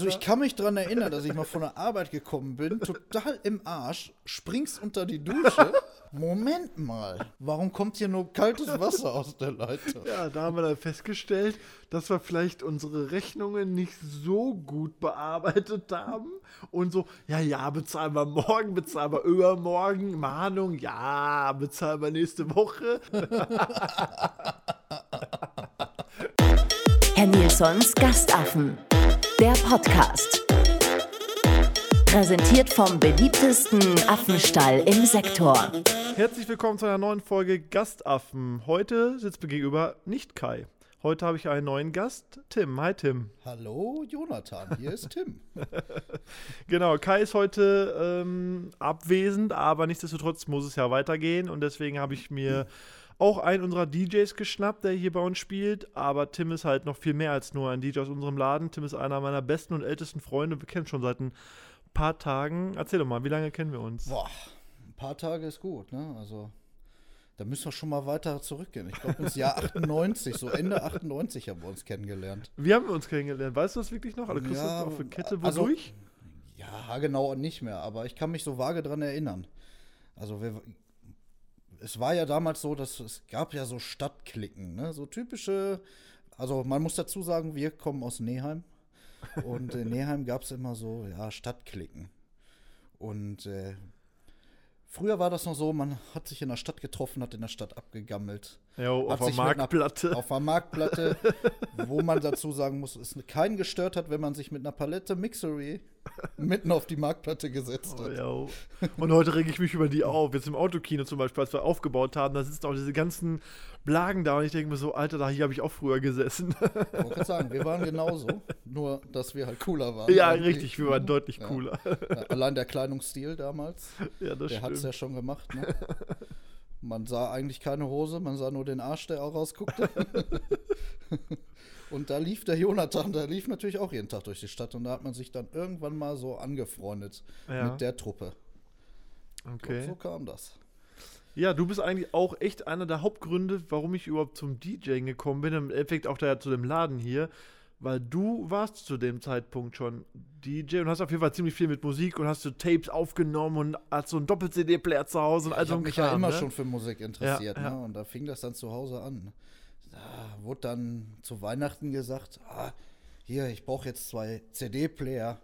Also ich kann mich daran erinnern, dass ich mal von der Arbeit gekommen bin, total im Arsch, springst unter die Dusche. Moment mal, warum kommt hier nur kaltes Wasser aus der Leitung? Ja, da haben wir dann festgestellt, dass wir vielleicht unsere Rechnungen nicht so gut bearbeitet haben. Und so, ja, ja, bezahlen wir morgen, bezahlen wir übermorgen, Mahnung, ja, bezahlen wir nächste Woche. Herr Nilsons Gastaffen. Der Podcast. Präsentiert vom beliebtesten Affenstall im Sektor. Herzlich willkommen zu einer neuen Folge Gastaffen. Heute sitzt mir gegenüber nicht Kai. Heute habe ich einen neuen Gast, Tim. Hi, Tim. Hallo, Jonathan, hier ist Tim. Genau, Kai ist heute ähm, abwesend, aber nichtsdestotrotz muss es ja weitergehen und deswegen habe ich mir auch einen unserer DJs geschnappt, der hier bei uns spielt. Aber Tim ist halt noch viel mehr als nur ein DJ aus unserem Laden. Tim ist einer meiner besten und ältesten Freunde. Wir kennen schon seit ein paar Tagen. Erzähl doch mal, wie lange kennen wir uns? Boah, ein paar Tage ist gut, ne? Also, da müssen wir schon mal weiter zurückgehen. Ich glaube, ins Jahr 98, so Ende 98 haben wir uns kennengelernt. Wie haben wir uns kennengelernt? Weißt du das wirklich noch? Oder kriegst du Ja, das auf eine Kette also- wodurch? Ja, genau nicht mehr, aber ich kann mich so vage dran erinnern. Also wir, es war ja damals so, dass es gab ja so Stadtklicken, ne? so typische, also man muss dazu sagen, wir kommen aus Neheim und in Neheim gab es immer so, ja, Stadtklicken. Und äh, früher war das noch so, man hat sich in der Stadt getroffen, hat in der Stadt abgegammelt. Ja, auf der mit einer- Marktplatte. Auf der Marktplatte, wo man dazu sagen muss, es keinen gestört hat, wenn man sich mit einer Palette Mixery mitten auf die Marktplatte gesetzt Oh, hat. ja. Und heute rege ich mich über die auf. Jetzt im Autokino zum Beispiel, als wir aufgebaut haben, da sitzen auch diese ganzen Blagen da und ich denke mir so, Alter, da hier habe ich auch früher gesessen. Ich wollte sagen, wir waren genauso, nur dass wir halt cooler waren. ja, irgendwie. richtig, wir waren deutlich Ja. cooler. Ja, allein der Kleidungsstil damals, ja, das der hat es ja schon gemacht. Ne? Man sah eigentlich keine Hose, man sah nur den Arsch, der auch rausguckte. Und da lief der Jonathan, der lief natürlich auch jeden Tag durch die Stadt und da hat man sich dann irgendwann mal so angefreundet Ja. mit der Truppe. Okay. So kam das. Ja, du bist eigentlich auch echt einer der Hauptgründe, warum ich überhaupt zum DJing gekommen bin. Im Endeffekt auch da zu dem Laden hier. Weil du warst zu dem Zeitpunkt schon DJ und hast auf jeden Fall ziemlich viel mit Musik und hast so Tapes aufgenommen und hast so einen Doppel-CD-Player zu Hause und all Ich so habe ein mich ja immer ne? schon für Musik interessiert. Ja, ja. Ne? Und da fing das dann zu Hause an. Da wurde dann zu Weihnachten gesagt, ah, hier, ich brauche jetzt zwei CD-Player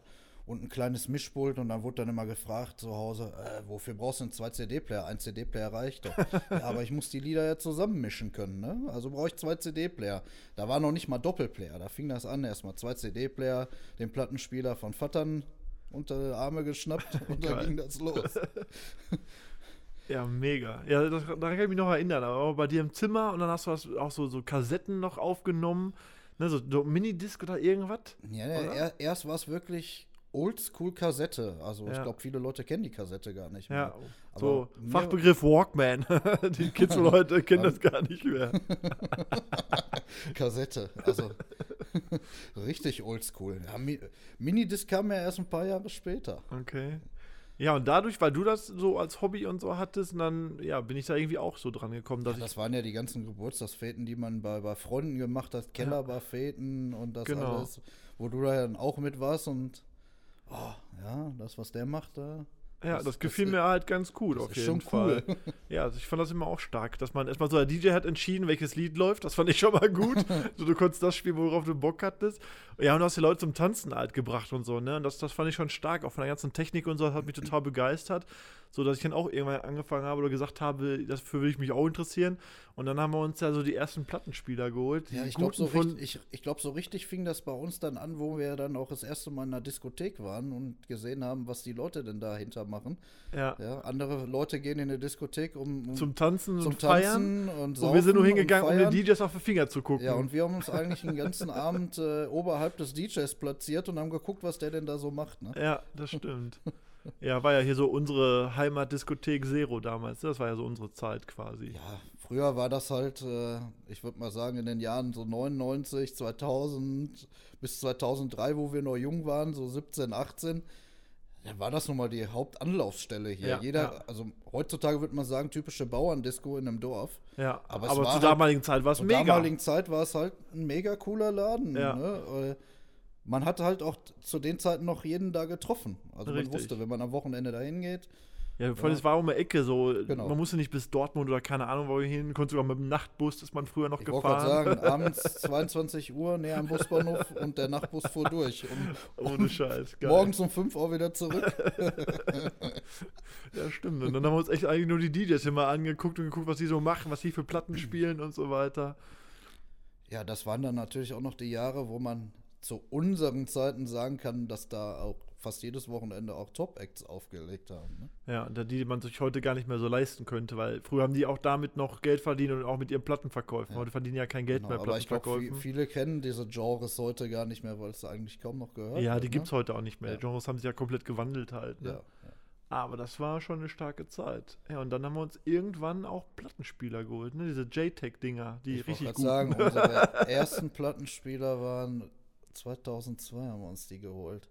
und ein kleines Mischpult. Und dann wurde dann immer gefragt zu Hause, äh, wofür brauchst du denn zwei CD-Player? Ein CD-Player reicht doch. ja, aber ich muss die Lieder ja zusammenmischen können. Ne? Also brauche ich zwei CD-Player. Da war noch nicht mal Doppelplayer. Da fing das an, erstmal zwei CD-Player, den Plattenspieler von Vattern unter die Arme geschnappt und dann ging das los. Ja, mega. Ja, das, daran kann ich mich noch erinnern. Aber bei dir im Zimmer und dann hast du auch so, so Kassetten noch aufgenommen. Ne, so, so Minidisc oder irgendwas. Ja, Oder? er, erst war es wirklich Oldschool-Kassette. Also ich Ja. glaube, viele Leute kennen die Kassette gar nicht mehr. Ja, Aber so Fachbegriff Walkman. die Kids von heute kennen das gar nicht mehr. Kassette, also richtig oldschool. Ja, Mi Minidisc kam ja erst ein paar Jahre später. Okay. Ja, und dadurch, weil du das so als Hobby und so hattest, und dann ja, bin ich da irgendwie auch so dran gekommen, dass Ja, das waren ja die ganzen Geburtstagsfäten, die man bei, bei Freunden gemacht hat, Kellerbarfäten und das Genau. alles, wo du da dann auch mit warst und oh, ja, das, was der macht, da. ja, das- das, das gefiel ist- mir halt ganz gut das auf jeden Fall. cool. Ja, also ich fand das immer auch stark, dass man erstmal so, der DJ hat entschieden, welches Lied läuft, das fand ich schon mal gut. so, du konntest das spielen, worauf du Bock hattest. Ja, und du hast die Leute zum Tanzen halt gebracht und so, ne? Und das, das fand ich schon stark, auch von der ganzen Technik und so, das hat mich total begeistert. So dass ich dann auch irgendwann angefangen habe oder gesagt habe, dafür will ich mich auch interessieren. Und dann haben wir uns ja so die ersten Plattenspieler geholt. Ja, ich glaube, so, richtig- ich, ich glaub, so richtig fing das bei uns dann an, wo wir dann auch das erste Mal in einer Diskothek waren und gesehen haben, was die Leute denn dahinter machen. ja, Ja, andere Leute gehen in eine Diskothek, um, um zum Tanzen zum und Feiern. Tanzen und Und wir sind nur hingegangen, um den feiern. DJs auf die Finger zu gucken. Ja, und wir haben uns eigentlich den ganzen Abend äh, oberhalb des DJs platziert und haben geguckt, was der denn da so macht. Ne? Ja, das stimmt. ja, war ja hier so unsere Heimatdiskothek Zero damals. Das war ja so unsere Zeit quasi. Ja, früher war das halt, äh, ich würde mal sagen, in den Jahren so 99, 2000 bis 2003, wo wir noch jung waren, so 17, 18. Da war das nun mal die Hauptanlaufstelle hier. Ja, Jeder, ja. also heutzutage würde man sagen, typische Bauerndisco in einem Dorf. Ja, Aber aber, zur halt- damaligen Zeit war es Zur mega. damaligen Zeit war es halt ein mega cooler Laden. Ja. Ne? Man hat halt auch zu den Zeiten noch jeden da getroffen. Also Richtig. man wusste, wenn man am Wochenende dahin geht, Ja, vor allem, es war um die Ecke so. Genau. Man musste nicht bis Dortmund oder keine Ahnung, wo wir hin. Konnte sogar mit dem Nachtbus, ist man früher noch ich gefahren. sagen, abends 22 Uhr näher am Busbahnhof und der Nachtbus fuhr durch. Und Ohne Scheiß. Geil. morgens um 5 Uhr wieder zurück. Ja, stimmt. Und dann haben wir uns echt eigentlich nur die DJs immer angeguckt und geguckt, was die so machen, was die für Platten spielen und so weiter. Ja, das waren dann natürlich auch noch die Jahre, wo man zu unseren Zeiten sagen kann, dass da auch fast jedes Wochenende auch Top-Acts aufgelegt haben. Ne? Ja, die man sich heute gar nicht mehr so leisten könnte, weil früher haben die auch damit noch Geld verdient und auch mit ihren Plattenverkäufen. Ja. Heute verdienen ja kein Geld Genau, mehr aber ich glaube, Plattenverkäufen. viele kennen diese Genres heute gar nicht mehr, weil es eigentlich kaum noch gehört ja, die ne? gibt's heute auch nicht mehr. Ja. Die Genres haben sich ja komplett gewandelt halt. Ne? Ja. Aber das war schon eine starke Zeit. Ja, und dann haben wir uns irgendwann auch Plattenspieler geholt, ne? Diese JTAG-Dinger, die Ich richtig gut sagen, unsere ersten Plattenspieler waren 2002 haben wir uns die geholt.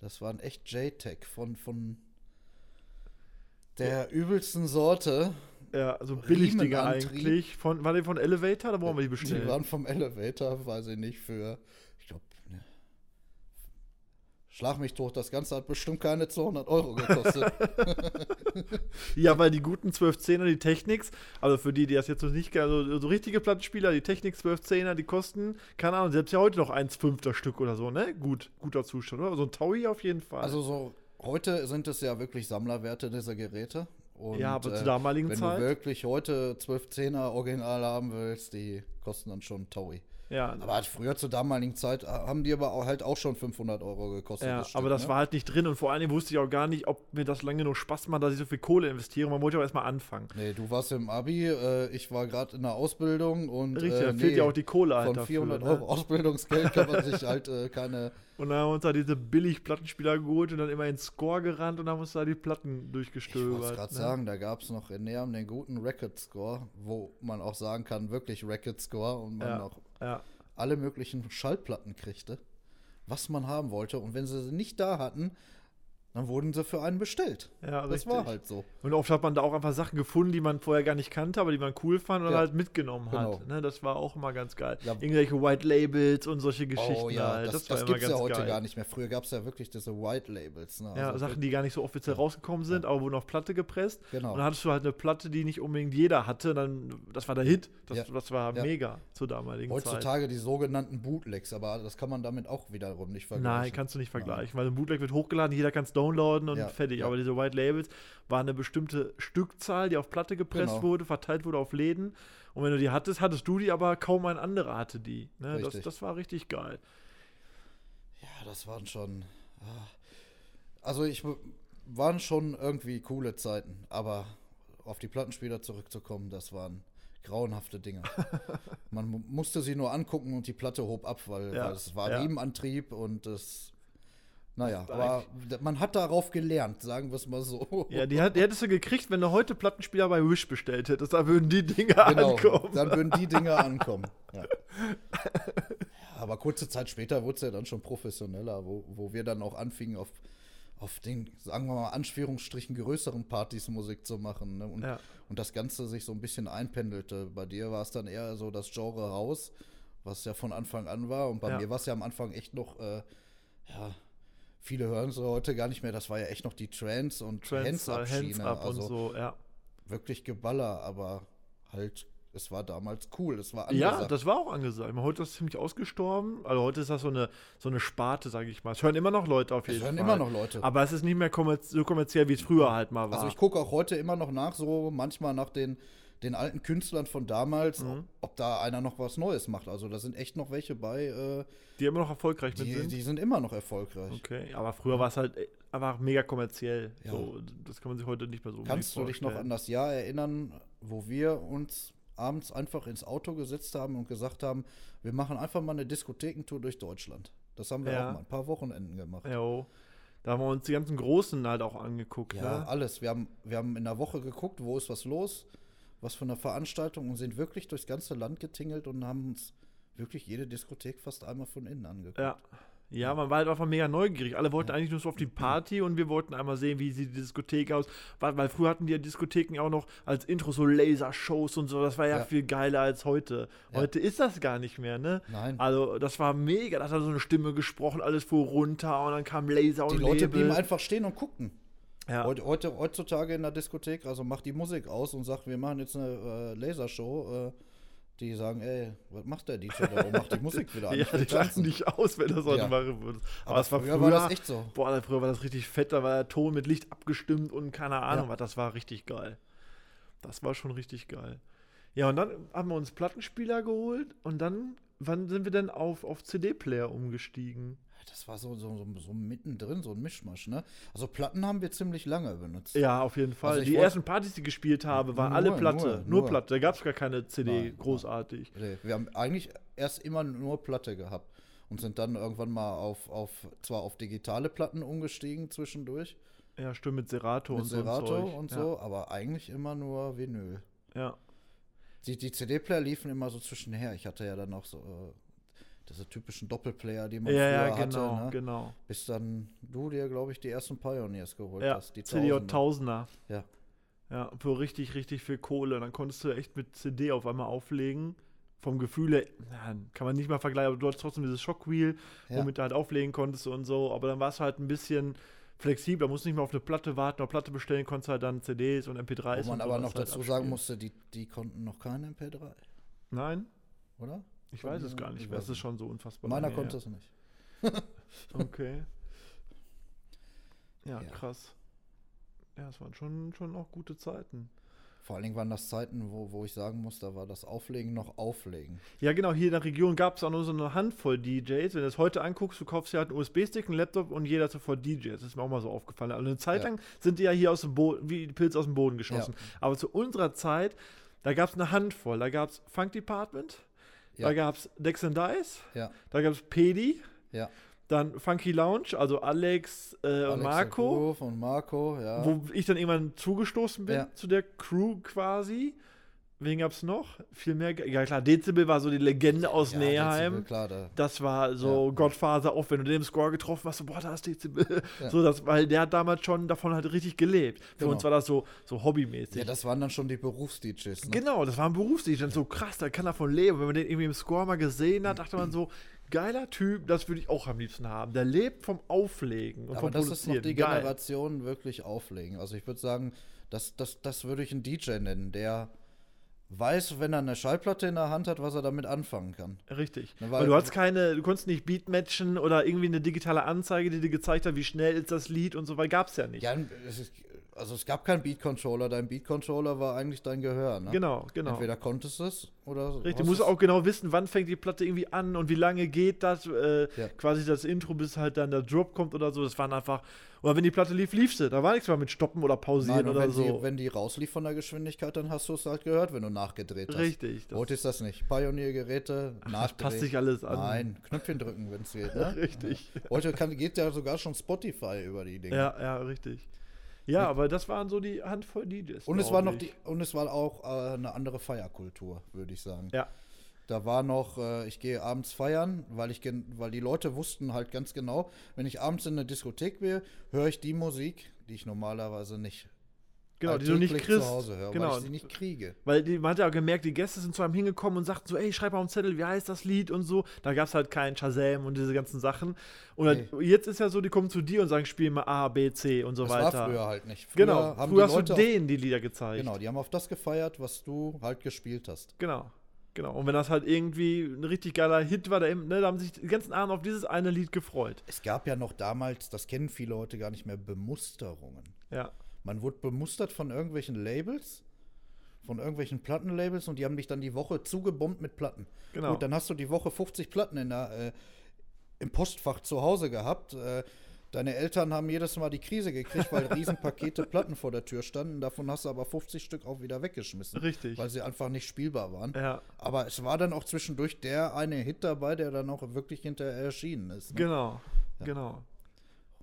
Das waren echt JTAG von, von der übelsten Sorte. Ja, also Billigdinger eigentlich. Von, war die von Elevator oder wo haben wir die bestellt? Die waren vom Elevator, weiß ich nicht, für, schlag mich tot, das Ganze hat bestimmt keine 200 Euro gekostet. Ja, weil die guten 1210er, die Technics, also für die, die das jetzt noch nicht kennen, also so richtige Plattenspieler, die Technics 1210er, die kosten, keine Ahnung, selbst ja heute noch 1,5 das Stück oder so, ne? Gut, guter Zustand, oder? So ein Taui auf jeden Fall. Also so, heute sind es ja wirklich Sammlerwerte dieser Geräte. Und, ja, aber äh, zur damaligen Wenn Zeit. du wirklich heute 1210er Original haben willst, die kosten dann schon Taui. Ja, Aber halt früher zur damaligen Zeit äh, haben die aber auch, halt auch schon 500 Euro gekostet. ja Stück, aber das ne? war halt nicht drin und vor allem wusste ich auch gar nicht, ob mir das lange genug Spaß macht, dass ich so viel Kohle investiere. Man wollte ja auch erstmal anfangen. Nee, du warst im Abi, äh, ich war gerade in der Ausbildung und. Richtig, äh, da fehlt ja auch die Kohle halt Von dafür, 400 ne? Euro Ausbildungsgeld kann man sich halt äh, keine. Und dann haben wir uns da diese billig Plattenspieler geholt und dann immer ins Score gerannt und haben uns da die Platten Ich durchgestöbert. wollte gerade ne? sagen, da gab es noch in Neam den guten Record Score, wo man auch sagen kann, wirklich Record Score und man Ja. auch Ja. alle möglichen Schallplatten kriegte, was man haben wollte. Und wenn sie sie nicht da hatten, dann wurden sie für einen bestellt. Ja, das richtig. war halt so. Und oft hat man da auch einfach Sachen gefunden, die man vorher gar nicht kannte, aber die man cool fand und Ja, halt mitgenommen genau. hat. Ne, das war auch immer ganz geil. Ja. Irgendwelche White Labels und solche Geschichten oh ja, halt. das, Das, das gibt es ja heute geil. gar nicht mehr. Früher gab es ja wirklich diese White Labels. Ne? Ja, Also Sachen, die gar nicht so offiziell rausgekommen sind, aber wurden auf Platte gepresst. Genau. Und dann hattest du halt eine Platte, die nicht unbedingt jeder hatte. Dann, das war der Hit. Das, Ja. das war Ja. mega zur damaligen Zeit. Heutzutage die sogenannten Bootlegs, aber das kann man damit auch wiederum nicht vergleichen. Nein, kannst du nicht vergleichen, weil ein Bootleg wird hochgeladen, jeder kann es downloaden und Ja, fertig. ja. Aber diese White Labels waren eine bestimmte Stückzahl, die auf Platte gepresst Genau. wurde, verteilt wurde auf Läden. Und wenn du die hattest, hattest du die, aber kaum ein anderer hatte die. Ne? Das, das war richtig geil. Ja, das waren schon. ah. Also ich waren schon irgendwie coole Zeiten, aber auf die Plattenspieler zurückzukommen, das waren grauenhafte Dinge. Man mu- musste sie nur angucken und die Platte hob ab, weil, Ja, weil es war ja. Riemenantrieb und es. Naja, aber man hat darauf gelernt, sagen wir es mal so. Ja, die, hat, die hättest du gekriegt, wenn du heute Plattenspieler bei Wish bestellt hättest. Da würden die Dinger genau, ankommen. dann würden die Dinger ankommen. Ja, aber kurze Zeit später wurde es ja dann schon professioneller, wo, wo wir dann auch anfingen, auf, auf den, sagen wir mal, Anführungsstrichen größeren Partys Musik zu machen. Ne? Und, Ja. und das Ganze sich so ein bisschen einpendelte. Bei dir war es dann eher so das Genre raus, was ja von Anfang an war. Und bei Ja. mir war es ja am Anfang echt noch, äh, ja, viele hören es heute gar nicht mehr. Das war ja echt noch die Trance und Trends. Hands up und also so, ja. wirklich Geballer, aber halt, es war damals cool, es war Ja, angesagt. das war auch angesagt. Meine, Heute ist das ziemlich ausgestorben. Also heute ist das so eine, so eine Sparte, sage ich mal. Es hören immer noch Leute auf Es jeden hören Fall. immer noch Leute. Aber es ist nicht mehr kommerz so kommerziell, wie es früher halt mal war. Also ich gucke auch heute immer noch nach, so manchmal nach den, den alten Künstlern von damals, Mhm. ob, ob da einer noch was Neues macht. Also da sind echt noch welche bei, äh, die immer noch erfolgreich die, sind. die sind immer noch erfolgreich. Okay, aber früher war es halt äh, einfach mega kommerziell. Ja. So, das kann man sich heute nicht mehr so Kannst du dich noch an das Jahr erinnern, wo wir uns abends einfach ins Auto gesetzt haben und gesagt haben, wir machen einfach mal eine Diskothekentour durch Deutschland. Das haben wir Ja. auch mal ein paar Wochenenden gemacht. Jo. Da haben wir uns die ganzen Großen halt auch angeguckt. Ja, ne? alles. Wir haben, wir haben in der Woche geguckt, wo ist was los, was für eine Veranstaltung und sind wirklich durchs ganze Land getingelt und haben uns wirklich jede Diskothek fast einmal von innen angeguckt. Ja, Ja, man war halt einfach mega neugierig. Alle wollten eigentlich nur so auf die Party und wir wollten einmal sehen, wie sieht die Diskothek aus. Weil, weil früher hatten die ja Diskotheken auch noch als Intro so Lasershows und so. Das war ja, Ja. viel geiler als heute. Ja. Heute ist das gar nicht mehr, ne? Nein. Also, das war mega. Da hat so eine Stimme gesprochen, alles fuhr runter und dann kam Laser Die und Leute Nebel. blieben einfach stehen und guckten. Ja. Heute, heute, heutzutage in der Diskothek, also macht die Musik aus und sagt, wir machen jetzt eine äh, Lasershow. Äh, die sagen, ey, was macht der DJ? Warum macht die Musik wieder an? Ja, die lachen dich aus, wenn du das heute Ja. machen würdest. Aber, Aber es war früher früher, war das echt so. Boah, früher war das richtig fett, da war der Ton mit Licht abgestimmt und keine Ahnung Ja. was, das war richtig geil. Das war schon richtig geil. Ja, und dann haben wir uns Plattenspieler geholt und dann, wann sind wir denn auf, auf CD-Player umgestiegen? Das war so, so, so, so mittendrin, so ein Mischmasch, ne? Also Platten haben wir ziemlich lange benutzt. Ja, auf jeden Fall. Also die ersten Partys, die ich gespielt habe, waren Nur, alle Platte. nur, Nur, nur. Platte. Da gab es gar keine CD, Nein, großartig. Nee, Wir haben eigentlich erst immer nur Platte gehabt und sind dann irgendwann mal auf, auf zwar auf digitale Platten umgestiegen zwischendurch Ja, stimmt, mit Serato mit und so. ein Serato und ja. so, aber eigentlich immer nur Vinyl. Ja. Die, die CD-Player liefen immer so zwischenher. Ich hatte ja dann auch so äh, diese typischen Doppelplayer, die man Ja, ja, früher genau, hatte, ne? genau. Bis dann du dir, glaube ich, die ersten Pioneers geholt Ja, hast. Die CD Tausender. Tausender. Ja. Ja, für richtig, richtig viel Kohle. Dann konntest du echt mit CD auf einmal auflegen. Vom Gefühl her, kann man nicht mal vergleichen, aber du hattest trotzdem dieses Shockwheel, Ja. womit du halt auflegen konntest und so. Aber dann war es halt ein bisschen flexibler, musst nicht mehr auf eine Platte warten, auf Platte bestellen, konntest halt dann CDs und MP3s. Wo man aber noch halt dazu sagen abspielen. musste, die, die konnten noch keine MP3, Nein, oder? Ich weiß es gar nicht. Es ist schon so unfassbar. Meiner konnte es nicht. Okay. Ja, Ja. krass. Ja, es waren schon, schon auch gute Zeiten. Vor allen Dingen waren das Zeiten, wo, wo ich sagen muss, da war das Auflegen noch Auflegen. Ja, genau, hier in der Region gab es auch nur so eine Handvoll DJs. Wenn du es heute anguckst, du kaufst ja halt einen USB-Stick, einen Laptop und jeder sofort DJs. Das ist mir auch mal so aufgefallen. Also eine Zeit Ja. lang sind die ja hier aus dem Boden, wie die Pilze aus dem Boden geschossen. Aber zu unserer Zeit, da gab es eine Handvoll. Da gab es Funk Department, da Ja. gab es Dex and Dice, Ja, da gab es Pedi, ja. dann Funky Lounge, also Alex, äh, und Alex Marco. Groove und Marco, ja. Wo ich dann irgendwann zugestoßen bin Ja. zu der Crew quasi. Wen gab's noch? Viel mehr. Ja klar, Dezibel war so die Legende aus ja, Neheim. Dezibel, Klar, da, Das war so Ja. Godfather, auch wenn du den im Score getroffen hast, so, boah, da ist Dezibel. Ja. So, das, weil der hat damals schon davon halt richtig gelebt. Für Genau. uns war das so, so hobbymäßig. ja, das waren dann schon die Berufs-DJs. Ne? Genau, das war ein Berufsdienst. Dann so krass, da kann er von leben. Wenn man den irgendwie im Score mal gesehen hat, dachte man so, geiler Typ, das würde ich auch am liebsten haben. Der lebt vom Auflegen und Aber vom das ist noch die Geil. Generation wirklich auflegen. Also ich würde sagen, das, das, das würde ich einen DJ nennen, der weiß, wenn er eine Schallplatte in der Hand hat, was er damit anfangen kann. Richtig. Ne, weil, weil- du hast keine, du konntest nicht Beatmatchen oder irgendwie eine digitale Anzeige, die dir gezeigt hat, wie schnell ist das Lied und so, weil gab's ja nicht. Ja, es ist, also es gab keinen Beat-Controller. Dein Beat-Controller war eigentlich dein Gehör. Ne? Genau, genau. Entweder konntest du es oder Richtig, hast du musst auch genau wissen, wann fängt die Platte irgendwie an und wie lange geht das, äh, Ja. quasi das Intro, bis halt dann der Drop kommt oder so. Das waren einfach, oder wenn die Platte lief, lief sie. Da war nichts mehr mit Stoppen oder Pausieren Nein, oder wenn, so. die, wenn die rauslief von der Geschwindigkeit, dann hast du es halt gehört, wenn du nachgedreht hast. Richtig. Heute ist das nicht. Pioneer-Geräte, das nachdrehen. passt sich alles an. Nein, Knöpfchen drücken, wenn es geht. Ne? Richtig. Heute kann, geht ja sogar schon Spotify über die Dinge. Ja, ja, richtig. Ja, aber das waren so die Handvoll DJs. Und es war noch die, und es war auch äh, eine andere Feierkultur, würde ich sagen. Ja. Da war noch, äh, ich gehe abends feiern, weil ich weil die Leute wussten halt ganz genau, wenn ich abends in eine Diskothek will, höre ich die Musik, die ich normalerweise nicht Genau, die du nicht kriegst. zu Hause höre, genau. weil ich sie nicht kriege. Weil die, man hat ja auch gemerkt, die Gäste sind zu einem hingekommen und sagten so, ey, schreib mal den Zettel, wie heißt das Lied und so. Da gab es halt keinen Shazam und diese ganzen Sachen. Und halt, jetzt ist ja so, die kommen zu dir und sagen, spiel mal A, B, C und so Das weiter. war früher halt nicht. Früher genau, haben früher hast Leute du denen die Lieder gezeigt. Genau, die haben auf das gefeiert, was du halt gespielt hast. Genau. Genau. Und wenn das halt irgendwie ein richtig geiler Hit war, da, ne, da haben sich die ganzen Abend auf dieses eine Lied gefreut. Es gab ja noch damals, das kennen viele heute gar nicht mehr, Bemusterungen. Ja. Man wurde bemustert von irgendwelchen Labels, von irgendwelchen Plattenlabels und die haben dich dann die Woche zugebombt mit Platten. Genau. Gut, dann hast du die Woche 50 Platten in der, äh, im Postfach zu Hause gehabt. Äh, deine Eltern haben jedes Mal die Krise gekriegt, weil Riesenpakete Platten vor der Tür standen. Davon hast du aber 50 Stück auch wieder weggeschmissen. Richtig. Weil sie einfach nicht spielbar waren. Ja. Aber es war dann auch zwischendurch der eine Hit dabei, der dann auch wirklich hinterher erschienen ist. Ne? Genau. Genau.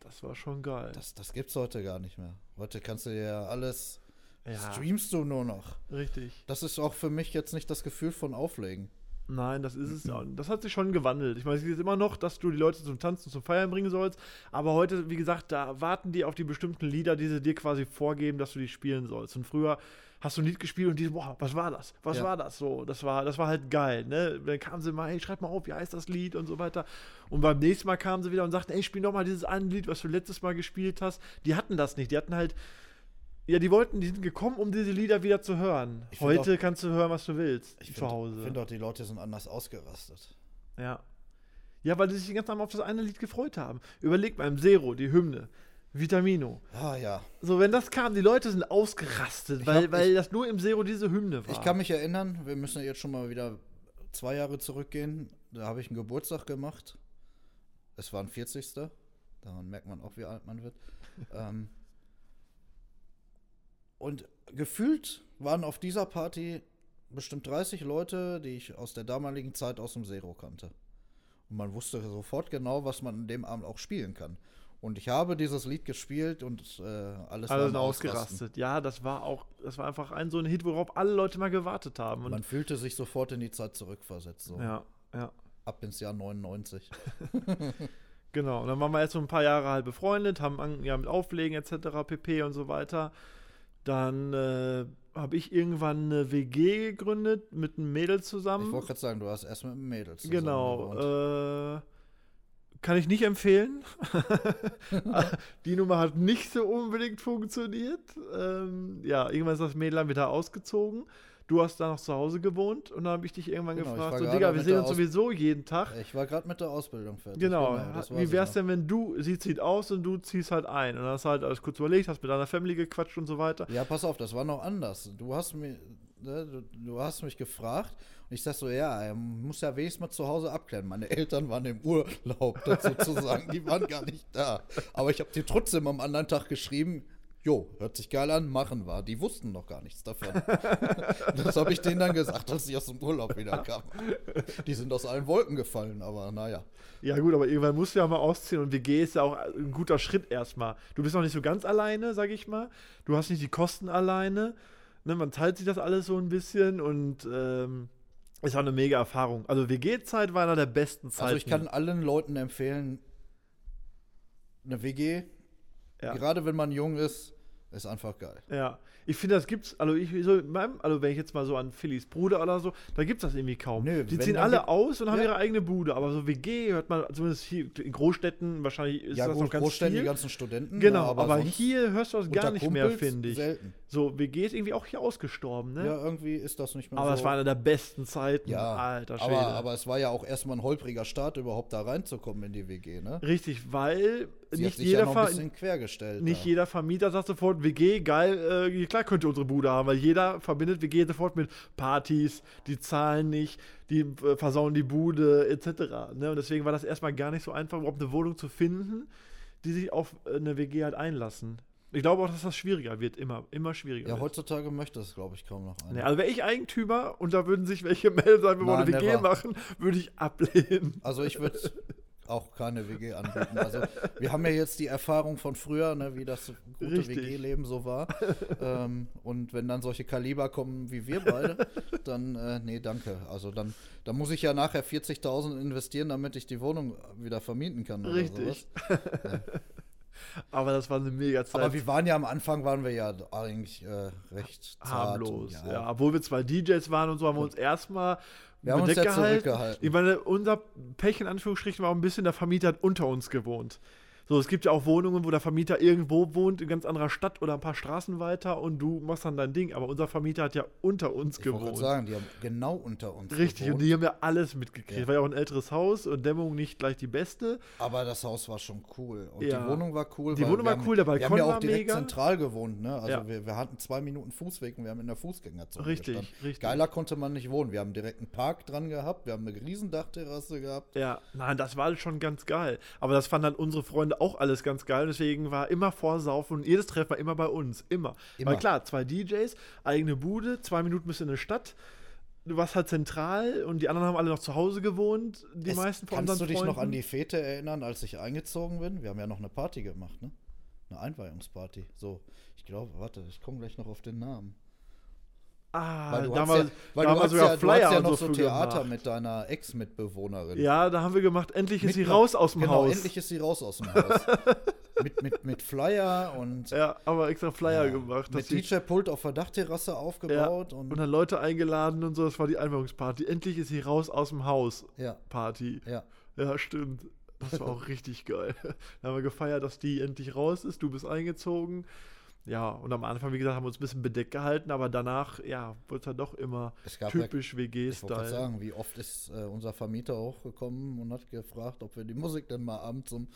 Das war schon geil. Das, das gibt's heute gar nicht mehr. Heute kannst du ja alles, ja. streamst du nur noch. Richtig. Das ist auch für mich jetzt nicht das Gefühl von Auflegen. Nein, das ist es. Das hat sich schon gewandelt. Ich meine, es ist immer noch, dass du die Leute zum Tanzen, zum Feiern bringen sollst. Aber heute, wie gesagt, da warten die auf die bestimmten Lieder, die sie dir quasi vorgeben, dass du die spielen sollst. Und früher hast du ein Lied gespielt und die, boah, was war das? Was Ja. war das? So, das war, das war halt geil. Ne? Dann kamen sie mal, hey, schreib mal auf, wie heißt das Lied und so weiter. Und beim nächsten Mal kamen sie wieder und sagten, ey, spiel doch mal dieses eine Lied, was du letztes Mal gespielt hast. Die hatten das nicht. Die hatten halt. Ja, die wollten, die sind gekommen, um diese Lieder wieder zu hören. Ich find Heute kannst du hören, was du willst. Ich zu Hause. Ich finde auch, die Leute sind anders ausgerastet. Ja. Ja, weil sie sich den ganzen Tag auf das eine Lied gefreut haben. Überleg mal im Zero, die Hymne. Vitamino. Ah ja. So, wenn das kam, die Leute sind ausgerastet, weil, hab- weil ich- das nur im Zero diese Hymne war. Ich kann mich erinnern, wir müssen ja jetzt schon mal wieder zwei Jahre zurückgehen. Da habe ich einen Geburtstag gemacht. Es war ein 40. Daran merkt man auch, wie alt man wird. ähm, und gefühlt waren auf dieser Party bestimmt 30 Leute, die ich aus der damaligen Zeit aus dem Zero kannte. Und man wusste sofort genau, was man an dem Abend auch spielen kann. Und ich habe dieses Lied gespielt und äh, alles alle sind ausgerastet. Ja, das war auch, das war einfach ein so ein Hit, worauf alle Leute mal gewartet haben. Und Man fühlte sich sofort in die Zeit zurückversetzt. So. ja, ja. Ab ins Jahr 99. Genau, und dann waren wir erst so ein paar Jahre halt befreundet, haben ja, mit Auflegen etc. pp. und so weiter. Dann äh, habe ich irgendwann eine WG gegründet mit einem Mädel zusammen. Ich wollte gerade sagen, du hast erst mit einem Mädel zusammen Genau. Äh, kann ich nicht empfehlen. Die Nummer hat nicht so unbedingt funktioniert. Ähm, ja, irgendwann ist das Mädel dann wieder ausgezogen. Du hast da noch zu Hause gewohnt und dann habe ich dich irgendwann Genau, gefragt, so Digga, wir sehen uns sowieso jeden Tag. Ich war gerade mit der Ausbildung fertig. Genau. weiß Wie wär's noch. denn, wenn du, sie zieht aus und du ziehst halt ein? Und dann hast du halt alles kurz überlegt, hast mit deiner Family gequatscht und so weiter. Ja, pass auf, das war noch anders. Du hast mir, ne, du, du hast mich gefragt und ich sag so, ja, er muss ja wenigstens mal zu Hause abklären. Meine Eltern waren im Urlaub, dazu zu sagen, die waren gar nicht da. Aber ich habe dir trotzdem am anderen Tag geschrieben, jo, hört sich geil an, machen wir. Die wussten noch gar nichts davon. das habe ich denen dann gesagt, als ich aus dem Urlaub wieder kam. Die sind aus allen Wolken gefallen, aber naja. Ja, gut, aber irgendwann musst du ja mal ausziehen und WG ist ja auch ein guter Schritt erstmal. Du bist noch nicht so ganz alleine, sag ich mal. Du hast nicht die Kosten alleine. Ne, man teilt sich das alles so ein bisschen und ähm, ist auch eine mega Erfahrung. Also WG-Zeit war einer der besten Zeiten. Also ich kann allen Leuten empfehlen, eine WG, ja. gerade wenn man jung ist, ist einfach geil. Ja, ich finde, das gibt's, also ich so in meinem, also wenn ich jetzt mal so an Phillys Bruder oder so, da gibt's das irgendwie kaum. Nö, die ziehen alle aus und haben Ja. ihre eigene Bude, aber so WG hört man zumindest hier in Großstädten wahrscheinlich ist ja, das gut, noch ganz Großstädten, viel. die ganzen Studenten. genau, ja, aber, sonst hier hörst du das gar nicht mehr, Kumpels finde ich. Selten. So WG ist irgendwie auch hier ausgestorben, ne? Ja, irgendwie ist das nicht mehr aber so. das war eine der besten Zeiten, ja, alter Schwede. aber, aber es war ja auch erstmal ein holpriger Start, überhaupt da reinzukommen in die WG, ne? Richtig, weil Sie nicht jeder ja. Nicht da. jeder Vermieter sagt sofort, WG, geil, äh, klar könnte unsere Bude haben, weil jeder verbindet WG sofort mit Partys, die zahlen nicht, die äh, versauen die Bude, etc. Ne? Und deswegen war das erstmal gar nicht so einfach, überhaupt eine Wohnung zu finden, die sich auf äh, eine WG halt einlassen. Ich glaube auch, dass das schwieriger wird, immer, immer schwieriger. Ja, wird. heutzutage möchte es, glaube ich, kaum noch einer. Nee, also wäre ich Eigentümer und da würden sich welche melden, sagen, wir wollen eine WG machen, würde ich ablehnen. Also ich würde auch keine WG anbieten. Also wir haben ja jetzt die Erfahrung von früher, ne, wie das gute. WG-Leben so war. ähm, und wenn dann solche Kaliber kommen wie wir beide, dann äh, nee, danke. Also dann, dann muss ich ja nachher 40.000 investieren, damit ich die Wohnung wieder vermieten kann. Oder Richtig. Sowas. Aber das war eine mega Zeit. Aber wir waren ja am Anfang, waren wir ja eigentlich äh, recht zart harmlos. und, Ja. obwohl wir zwei DJs waren und so, haben wir uns erstmal Wir haben uns ja gehalten. zurückgehalten. Ich meine, unser Pech in Anführungsstrichen war auch ein bisschen, der Vermieter hat unter uns gewohnt. So, es gibt ja auch Wohnungen, wo der Vermieter irgendwo wohnt, in ganz anderer Stadt oder ein paar Straßen weiter und du machst dann dein Ding. Aber unser Vermieter hat ja unter uns Ich gewohnt. gerade sagen, die haben genau unter uns Richtig, und gewohnt. die haben ja alles mitgekriegt. Ja. War ja auch ein älteres Haus und Dämmung nicht gleich die beste. Aber das Haus war schon cool. Und Ja. die Wohnung war cool. Die Wohnung war haben, cool, der Wir haben Balkon ja auch war direkt mega. zentral gewohnt, ne? Also Ja. wir, wir hatten zwei Minuten Fußweg und wir haben in der Fußgängerzone Richtig, gestanden. richtig. Geiler konnte man nicht wohnen. Wir haben direkt einen Park dran gehabt, wir haben eine Riesendachterrasse gehabt. Ja, nein, das war alles schon ganz geil. Aber das fanden dann unsere Freunde auch alles ganz geil. Deswegen war immer Vorsaufen und jedes Treffen war immer bei uns. Immer. Immer. Weil klar, zwei DJs, eigene Bude, zwei Minuten bist du in der Stadt. Du warst halt zentral und die anderen haben alle noch zu Hause gewohnt. Die Es- meisten von Kannst du dich noch an die Fete erinnern, als ich eingezogen bin? Wir haben ja noch eine Party gemacht, ne? Eine Einweihungsparty. So, ich glaube, warte, ich komme gleich noch auf den Namen. Ah, Weil du da hast haben ja, wir, weil da sogar ja, Flyer ja noch so Theater gemacht. mit deiner Ex-Mitbewohnerin. Ja, da haben wir gemacht, endlich ist Mit sie raus aus dem genau, Haus. endlich ist sie raus aus dem Haus. mit, mit, mit Flyer und Ja, haben wir extra Flyer ja, gemacht. mit DJ-Pult auf der Dachterrasse aufgebaut und, und dann Leute eingeladen und so, das war die Einweihungsparty. Endlich ist sie raus aus dem Haus. ja, Party. ja. Ja, stimmt. Das war auch richtig geil. Dann haben wir gefeiert, dass die endlich raus ist. Du bist eingezogen. Ja, und am Anfang, wie gesagt, haben wir uns ein bisschen bedeckt gehalten, aber danach, ja, wurde es dann doch immer gab ja- typisch Ich wollte WG-Style. sagen, wie oft ist äh, unser Vermieter auch gekommen und hat gefragt, ob wir die Musik denn mal abends um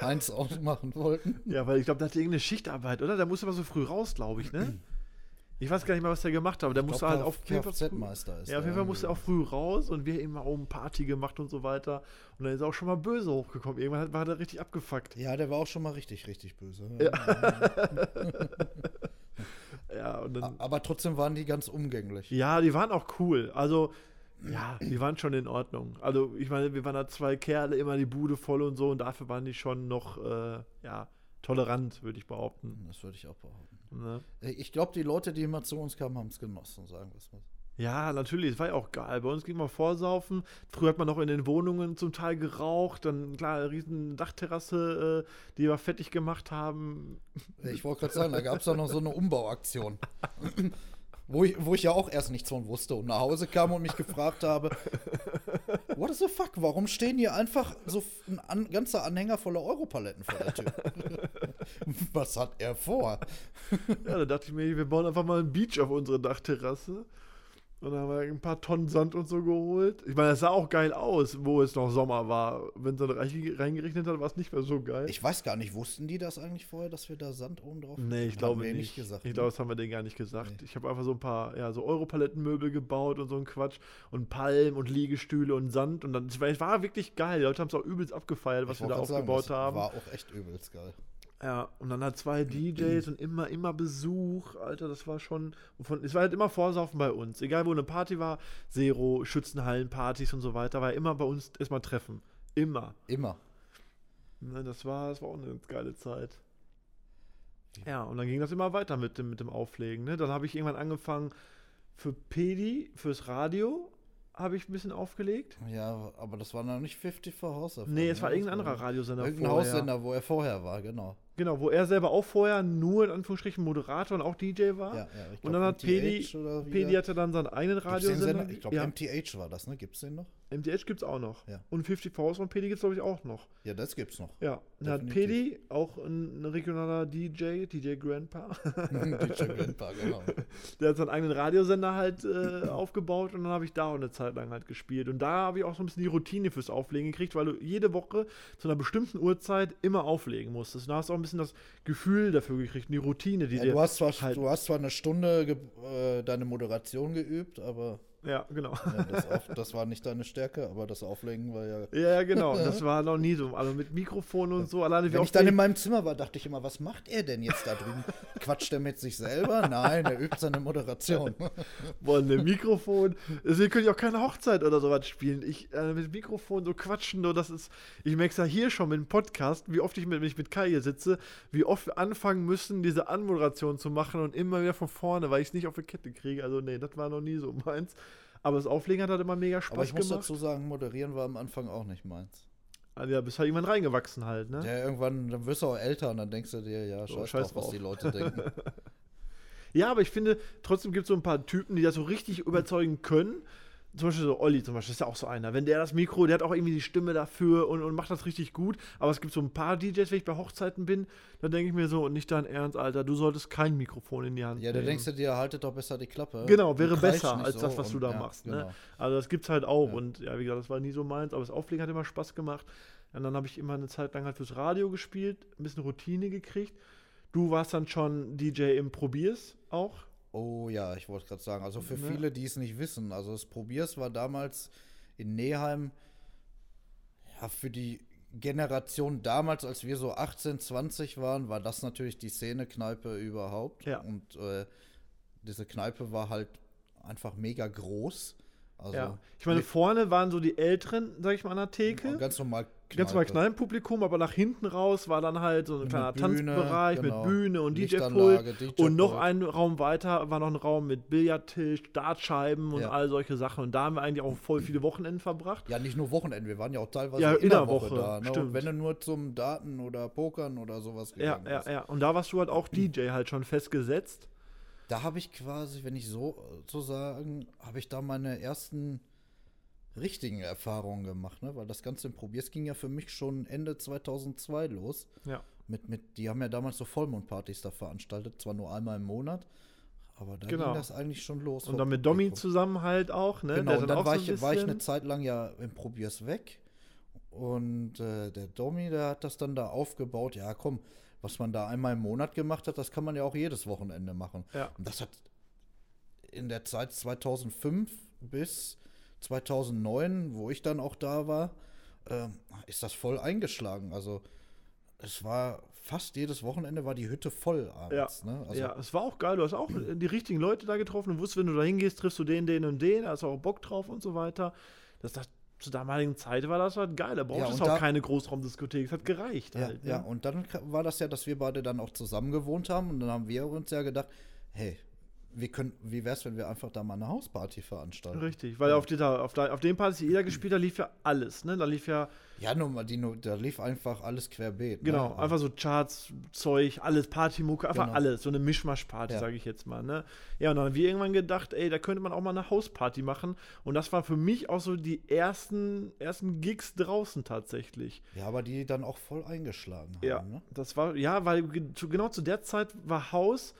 eins ausmachen wollten. Ja, weil ich glaube, der hatte irgendeine Schichtarbeit, oder? Der musste immer so früh raus, glaube ich, ne? Ich weiß gar nicht mal, was der gemacht hat, aber der musste halt auf jeden Fall früh- Kfz-Meister ist Ja, auf jeden Fall musste er auch früh raus und wir immer oben Party gemacht und so weiter. Und dann ist er auch schon mal böse hochgekommen. Irgendwann war er richtig abgefuckt. Ja, der war auch schon mal richtig, richtig böse. Ja, und dann. Aber trotzdem waren die ganz umgänglich. Ja, die waren auch cool. Also, ja, die waren schon in Ordnung. Also, ich meine, wir waren da zwei Kerle, immer die Bude voll und so und dafür waren die schon noch, äh, ja, tolerant, würde ich behaupten. Das würde ich auch behaupten. Ne? Ich glaube, die Leute, die immer zu uns kamen, haben es genossen, sagen wir es mal. Ja, natürlich, es war ja auch geil. Bei uns ging man vorsaufen. Früher hat man noch in den Wohnungen zum Teil geraucht. Dann, klar, eine riesen Dachterrasse, äh, die wir fertig gemacht haben. Ich wollte gerade sagen, da gab es auch noch so eine Umbauaktion. Wo ich, wo ich ja auch erst nichts von wusste und nach Hause kam und mich gefragt habe, what the fuck, warum stehen hier einfach so ein an, ganzer Anhänger voller Europaletten vor der Tür? Was hat er vor? Ja, da dachte ich mir, wir bauen einfach mal einen Beach auf unsere Dachterrasse. Und dann haben wir ein paar Tonnen Sand und so geholt. Ich meine, es sah auch geil aus, wo es noch Sommer war. Wenn es dann rein- reingerechnet hat, war es nicht mehr so geil. Ich weiß gar nicht, wussten die das eigentlich vorher, dass wir da Sand oben drauf Nee, ich Haben glaube wir nicht. gesagt. ich ne? glaube, das haben wir denen gar nicht gesagt. Ich habe einfach so ein paar, ja, so Europalettenmöbel gebaut und so ein Quatsch. Und Palmen und Liegestühle und Sand. Und dann, es war, wirklich geil. Die Leute haben es auch übelst abgefeiert, was wir da aufgebaut sagen, haben. das War auch echt übelst geil. Ja, und dann hat zwei DJs und immer, immer Besuch, Alter, das war schon, von, es war halt immer Vorsaufen bei uns. Egal wo eine Party war, Zero, Schützenhallenpartys und so weiter, war immer bei uns erstmal Treffen. Immer. Immer. Ne, das war, das war auch eine geile Zeit. Ja, und dann ging das immer weiter mit dem, mit dem Auflegen. Ne? Dann habe ich irgendwann angefangen für Pedi, fürs Radio, habe ich ein bisschen aufgelegt. Ja, aber das war noch nicht 50 for House. Nee, es ne? war irgendein anderer Radiosender Irgendein vorher. Haussender, wo er vorher war, genau. Genau, wo er selber auch vorher nur in Anführungsstrichen Moderator und auch DJ war. Ja, ja, ich Und glaub, dann hat Pedi, Pedi hatte dann seinen eigenen Radiosender. Sender? Ich glaube, ja, MTH war das, ne? Gibt's den noch? MTH gibt es auch noch. Ja. Und 50 Faust von Pedi gibt es, glaube ich, auch noch. Ja, das gibt's noch. Ja, und dann hat. Pedi, auch ein, ein regionaler DJ, DJ Grandpa, DJ Grandpa, genau. der hat seinen eigenen Radiosender halt äh, aufgebaut und dann habe ich da auch eine Zeit lang halt gespielt. Und da habe ich auch so ein bisschen die Routine fürs Auflegen gekriegt, weil du jede Woche zu einer bestimmten Uhrzeit immer auflegen musstest. Und da hast du auch ein bisschen das Gefühl dafür gekriegt, die Routine, die Ja, dir du, hast zwar, halt- du hast zwar eine Stunde äh, deine Moderation geübt, aber Ja, genau. ja, das, auf, das war nicht deine Stärke, aber das Auflegen war ja. Ja, genau. Das war noch nie so. Also mit Mikrofon und so. Alleine wie Wenn ich dann in meinem Zimmer war, dachte ich immer, was macht er denn jetzt da drüben? Quatscht er mit sich selber? Nein, er übt seine Moderation. Boah, ne Mikrofon. Deswegen könnte ich auch keine Hochzeit oder sowas spielen. Ich äh, mit Mikrofon so quatschen, nur das ist. Ich merke es ja hier schon mit dem Podcast, wie oft ich mit, wenn ich mit Kai hier sitze, wie oft wir anfangen müssen, diese Anmoderation zu machen und immer wieder von vorne, weil ich es nicht auf die Kette kriege. Also, nee, das war noch nie so meins. Aber das Auflegen hat halt immer mega Spaß Aber ich muss gemacht. dazu sagen, moderieren war am Anfang auch nicht meins. Also, ja, bist halt irgendwann reingewachsen halt, ne? Ja, irgendwann, dann wirst du auch älter und dann denkst du dir, ja, scheiß, scheiß drauf, was die Leute denken. Ja, aber ich finde, trotzdem gibt es so ein paar Typen, die das so richtig überzeugen können. Zum Beispiel so Olli zum Beispiel ist ja auch so einer. Wenn der das Mikro, der hat auch irgendwie die Stimme dafür und, und macht das richtig gut. Aber es gibt so ein paar DJs, wenn ich bei Hochzeiten bin, dann denke ich mir so, nicht dein Ernst, Alter, du solltest kein Mikrofon in die Hand Ja, da denkst du dir, haltet doch besser die Klappe. Genau, wäre Und besser als das, was und- du da ja, machst. Genau. Ne? Also das gibt's halt auch. Ja. Und ja, wie gesagt, das war nie so meins, aber das Auflegen hat immer Spaß gemacht. Und dann habe ich immer eine Zeit lang halt fürs Radio gespielt, ein bisschen Routine gekriegt. Du warst dann schon DJ im Probiers auch. Oh ja, ich wollte gerade sagen, also für Ne? viele, die es nicht wissen, also das Probiers war damals in Neheim, ja, für die Generation damals, als wir so 18, 20 waren, war das natürlich die Szene-Kneipe überhaupt. Ja. Und äh, diese Kneipe war halt einfach mega groß. Also ja. Ich meine, vorne waren so die Älteren, sag ich mal, an der Theke. ganz normal ganz normal Kneipenpublikum, aber nach hinten raus war dann halt so ein kleiner Bühne, Tanzbereich genau. mit Bühne und DJ-Pult. DJ-Pult. Und noch ein Raum weiter war noch ein Raum mit Billardtisch, Dartscheiben und Ja. all solche Sachen. Und da haben wir eigentlich auch voll viele Wochenenden verbracht. Ja, nicht nur Wochenende, wir waren ja auch teilweise Ja, in der Woche, Woche, da. Ne? Und stimmt. wenn du nur zum Daten oder Pokern oder sowas Ja, gegangen ja, bist. ja. Und da warst du halt auch DJ halt schon festgesetzt. Da habe ich quasi, wenn ich so äh, so sagen, habe ich da meine ersten richtigen Erfahrungen gemacht, ne? Weil das Ganze im Probiers ging ja für mich schon Ende 2002 los. Ja. Mit, mit, die haben ja damals so Vollmondpartys da veranstaltet, zwar nur einmal im Monat, aber da Genau. ging das eigentlich schon los. Und dann mit Domi Publikum. zusammen halt auch, ne? Genau, dann dann war, so ich, war ich eine Zeit lang ja im Probiers weg. Und äh, der Domi, der hat das dann da aufgebaut. Ja, komm, was man da einmal im Monat gemacht hat, das kann man ja auch jedes Wochenende machen. Ja. Und das hat in der Zeit 2005 bis 2009, wo ich dann auch da war, ähm, ist das voll eingeschlagen. Also es war fast jedes Wochenende war die Hütte voll abends. Ne? Also, ja, es war auch geil. Du hast auch die richtigen Leute da getroffen und wusstest, wenn du da hingehst, triffst du den, den und den, hast auch Bock drauf und so weiter. Das, das zur damaligen Zeit war das halt geil. Da brauchst Ja, auch da- keine Großraumdiskothek. Es hat gereicht Ja, halt. ja, ne? und dann war das ja, dass wir beide dann auch zusammen gewohnt haben und dann haben wir uns ja gedacht, hey, wir können, wie wär's, wenn wir einfach da mal eine Hausparty veranstalten? Richtig, weil auf, dieser, auf, der, auf den Partys, die jeder gespielt hat, lief ja alles. Ne? Da lief ja, Ja, nur mal, die, da lief einfach alles querbeet. genau, ne? einfach so Charts, Zeug, alles, Partymucke, einfach Genau. alles. So eine Mischmasch-Party, Ja. sage ich jetzt mal. Ne? Ja, und dann haben wir irgendwann gedacht, ey, da könnte man auch mal eine Hausparty machen. Und das war für mich auch so die ersten, ersten Gigs draußen tatsächlich. Ja, aber die dann auch voll eingeschlagen haben. Ja, Ne? das war, ja, weil genau zu der Zeit war Haus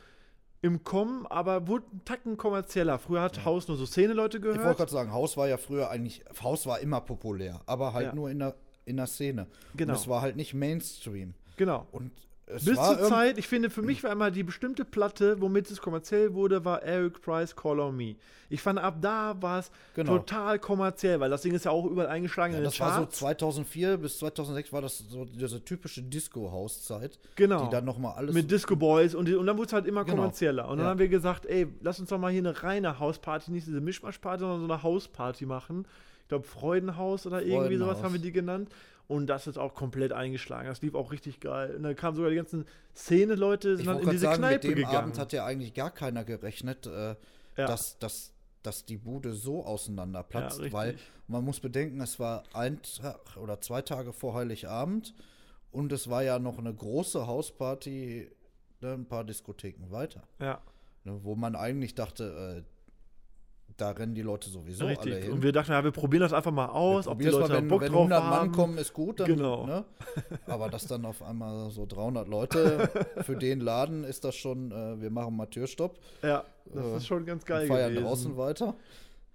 im Kommen, aber wurde ein Tacken kommerzieller. Früher hat Haus nur so Szene-Leute Ich wollte gehört. gerade sagen, Haus war ja früher eigentlich, Haus war immer populär, aber halt Ja. nur in der, in der Szene. Genau. Und es war halt nicht Mainstream. Genau. Und es Bis zur Zeit, ich finde, für mich war immer die bestimmte Platte, womit es kommerziell wurde, war Eric Price Call on Me. Ich fand, ab da war es Genau. total kommerziell, weil das Ding ist ja auch überall eingeschlagen Ja, das war so Charts. 2004 bis 2006 war das so diese typische Disco-House-Zeit. Genau. Die dann nochmal alles. mit Disco Boys und, und dann wurde es halt immer Genau. kommerzieller. Und dann Ja. haben wir gesagt, ey, lass uns doch mal hier eine reine Hausparty, nicht diese Mischmaschparty, sondern so eine Hausparty machen. Ich glaube, Freudenhaus oder irgendwie sowas haben wir die genannt. Und das ist auch komplett eingeschlagen. Das lief auch richtig geil. Und dann kamen sogar die ganzen Szene-Leute, sind dann in diese sagen, mit Kneipe dem gegangen. Abend hat ja eigentlich gar keiner gerechnet, äh, Ja. dass, dass, dass die Bude so auseinanderplatzt, Ja, weil man muss bedenken, es war ein Tag oder zwei Tage vor Heiligabend und es war ja noch eine große Hausparty, ne, ein paar Diskotheken weiter, ja. ne, wo man eigentlich dachte, äh, da rennen die Leute sowieso alle Richtig. hin. Und wir dachten, ja, wir probieren das einfach mal aus, ob die Leute mal, wenn, Bock wenn drauf 100 haben. Mann kommen, ist gut. Dann, Genau. Ne? Aber dass dann auf einmal so 300 Leute für den Laden ist das schon, äh, wir machen mal Türstopp, Ja, das Äh, ist schon ganz geil feiern gewesen. draußen weiter.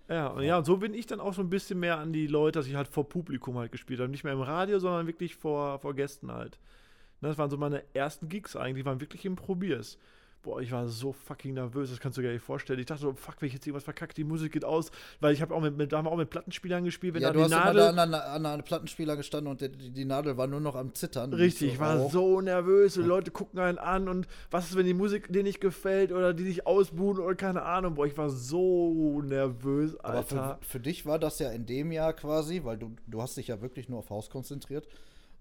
Ja, und ja, und so bin ich dann auch so ein bisschen mehr an die Leute, dass ich halt vor Publikum halt gespielt habe. Nicht mehr im Radio, sondern wirklich vor, vor Gästen halt. Das waren so meine ersten Gigs eigentlich, die waren wirklich im Probiers. Boah, ich war so fucking nervös, das kannst du dir gar nicht vorstellen. Ich dachte so, fuck, wenn ich jetzt irgendwas verkackt, die Musik geht aus, weil ich habe auch mit, mit, da haben auch mit Plattenspielern gespielt, wenn Ja, da du die hast Nadel. immer da an, an, an einem Plattenspieler gestanden und die, die Nadel war nur noch am Zittern. Richtig, ich war oh. so nervös und die Leute gucken einen an und was ist, wenn die Musik dir nicht gefällt oder die dich ausbuhen oder keine Ahnung. Boah, ich war so nervös, Aber Alter. für, für dich war das ja in dem Jahr quasi, weil du, du hast dich ja wirklich nur auf Haus konzentriert,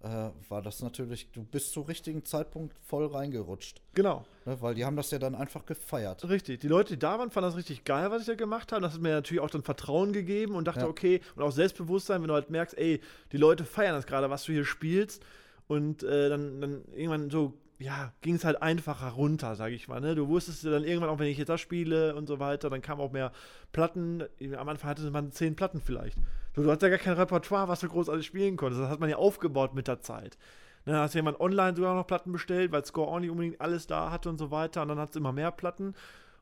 äh, war das natürlich, du bist zum richtigen Zeitpunkt voll reingerutscht. genau. Ne? Weil die haben das ja dann einfach gefeiert. Richtig. Die Leute, die da waren, fanden das richtig geil, was ich da gemacht habe. Das hat mir natürlich auch dann Vertrauen gegeben und dachte, Ja. okay, und auch Selbstbewusstsein, wenn du halt merkst, ey, die Leute feiern das gerade, was du hier spielst. Und äh, dann, dann irgendwann so, ja, ging es halt einfacher runter, sag ich mal. Ne? Du wusstest ja dann irgendwann auch, wenn ich jetzt das spiele und so weiter, dann kamen auch mehr Platten. Am Anfang hatte man zehn Platten vielleicht. Du, du hattest ja gar kein Repertoire, was du großartig spielen konntest. Das hat man ja aufgebaut mit der Zeit. Ne, Dann hast du jemand online sogar noch Platten bestellt, weil Score auch nicht unbedingt alles da hatte und so weiter. Und dann hat es immer mehr Platten.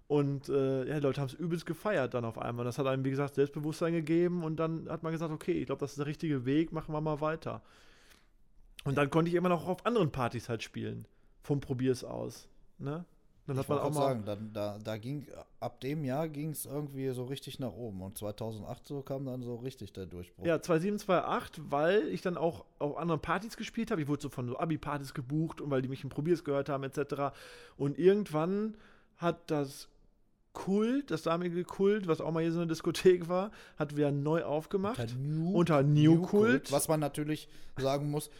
Und äh, ja, die Leute haben es übelst gefeiert dann auf einmal. Das hat einem, wie gesagt, Selbstbewusstsein gegeben. Und dann hat man gesagt, okay, ich glaube, das ist der richtige Weg, machen wir mal weiter. Und dann konnte ich immer noch auf anderen Partys halt spielen. Vom Probiers aus. Ne? Dann hat Ich man auch mal. sagen, dann, da, da ging, ab dem Jahr ging es irgendwie so richtig nach oben. Und 2008 so kam dann so richtig der Durchbruch. Ja, 27, 28, weil ich dann auch auf anderen Partys gespielt habe. Ich wurde so von so Abi-Partys gebucht und weil die mich in Probiers gehört haben, etc. Und irgendwann hat das Kult, das damalige Kult, was auch mal hier so eine Diskothek war, hat wieder neu aufgemacht. Unter New, Unter New Kult. Was man natürlich sagen muss,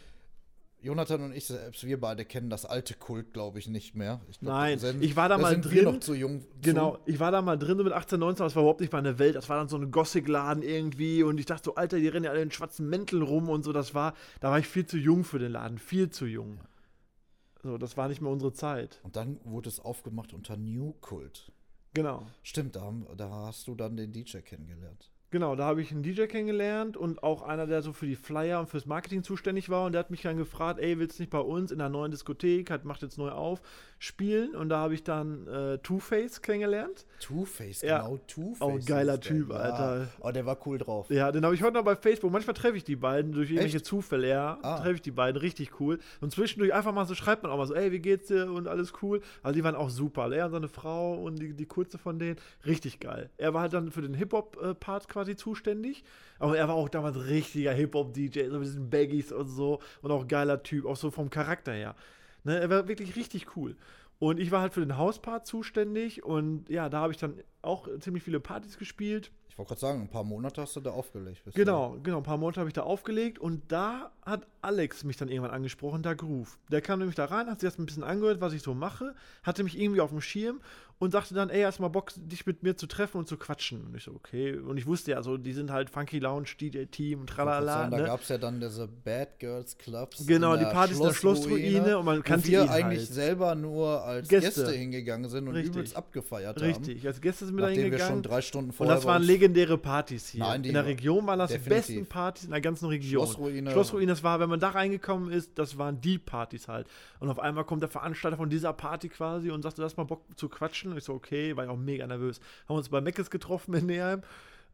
Jonathan und ich selbst, wir beide kennen das alte Kult, glaube ich, nicht mehr. Ich glaub, Nein, sind- ich war da mal sind wir drin. noch zu jung. Genau, ich war da mal drin so mit 18, 19, aber es war überhaupt nicht meine Welt. Das war dann so ein Gothic-Laden irgendwie und ich dachte so, Alter, die rennen ja alle in schwarzen Mänteln rum und so. Das war, da war ich viel zu jung für den Laden, viel zu jung. So, das war nicht mehr unsere Zeit. Und dann wurde es aufgemacht unter New Kult. Genau. Stimmt, da, da hast du dann den DJ kennengelernt. Genau, da habe ich einen DJ kennengelernt und auch einer, der so für die Flyer und fürs Marketing zuständig war. Und der hat mich dann gefragt, ey, willst du nicht bei uns in der neuen Diskothek, hat, macht jetzt neu auf, spielen? Und da habe ich dann äh, Two-Face kennengelernt. Two-Face, Ja. genau, Two-Face. Oh, geiler ist der. Typ, Alter. Oh, der war cool drauf. Ja, den habe ich heute noch bei Facebook. Manchmal treffe ich die beiden durch irgendwelche Echt? Zufälle. Ja, Ah. treffe ich die beiden. Richtig cool. Und zwischendurch einfach mal so schreibt man auch mal so, ey, wie geht's dir? Und alles cool. Also die waren auch super. Er und seine Frau und die, die kurze von denen. Richtig geil. Er war halt dann für den Hip-Hop-Part quasi zuständig. Aber er war auch damals richtiger Hip-Hop-DJ. So mit diesen Baggies und so. Und auch geiler Typ. Auch so vom Charakter her. Ne, er war wirklich richtig cool. Und ich war halt für den Hauspart zuständig. Und ja, da habe ich dann auch ziemlich viele Partys gespielt. Ich wollte gerade sagen, ein paar Monate hast du da aufgelegt. Genau, genau. Ein paar Monate habe ich da aufgelegt und da hat Alex mich dann irgendwann angesprochen, da Groove. Der kam nämlich da rein, hat sich das ein bisschen angehört, was ich so mache, hatte mich irgendwie auf dem Schirm und sagte dann, ey, hast du mal Bock, dich mit mir zu treffen und zu quatschen? Und ich so, okay. Und ich wusste ja, so, die sind halt Funky Lounge, DJ-Team und tralala. sagen, da Ne? gab es ja dann diese Bad Girls Clubs. Genau, die der Partys in der Schlossruine und man kannte wir ihn eigentlich halt. selber nur als Gäste. Gäste, hingegangen sind und Richtig. übelst abgefeiert haben. Richtig, als Gäste sind wir da Nachdem wir hingegangen. schon drei Stunden Und vorher das bei waren legendäre Partys hier. Nein, in der Region waren das die besten Partys in der ganzen Region. Schlossruine. Schlossruine, das war, wenn man da reingekommen ist, das waren die Partys halt. Und auf einmal kommt der Veranstalter von dieser Party quasi und sagt, du hast mal Bock zu quatschen. Und ich so, okay, war ich auch mega nervös. Haben uns bei Meckes getroffen in Neheim,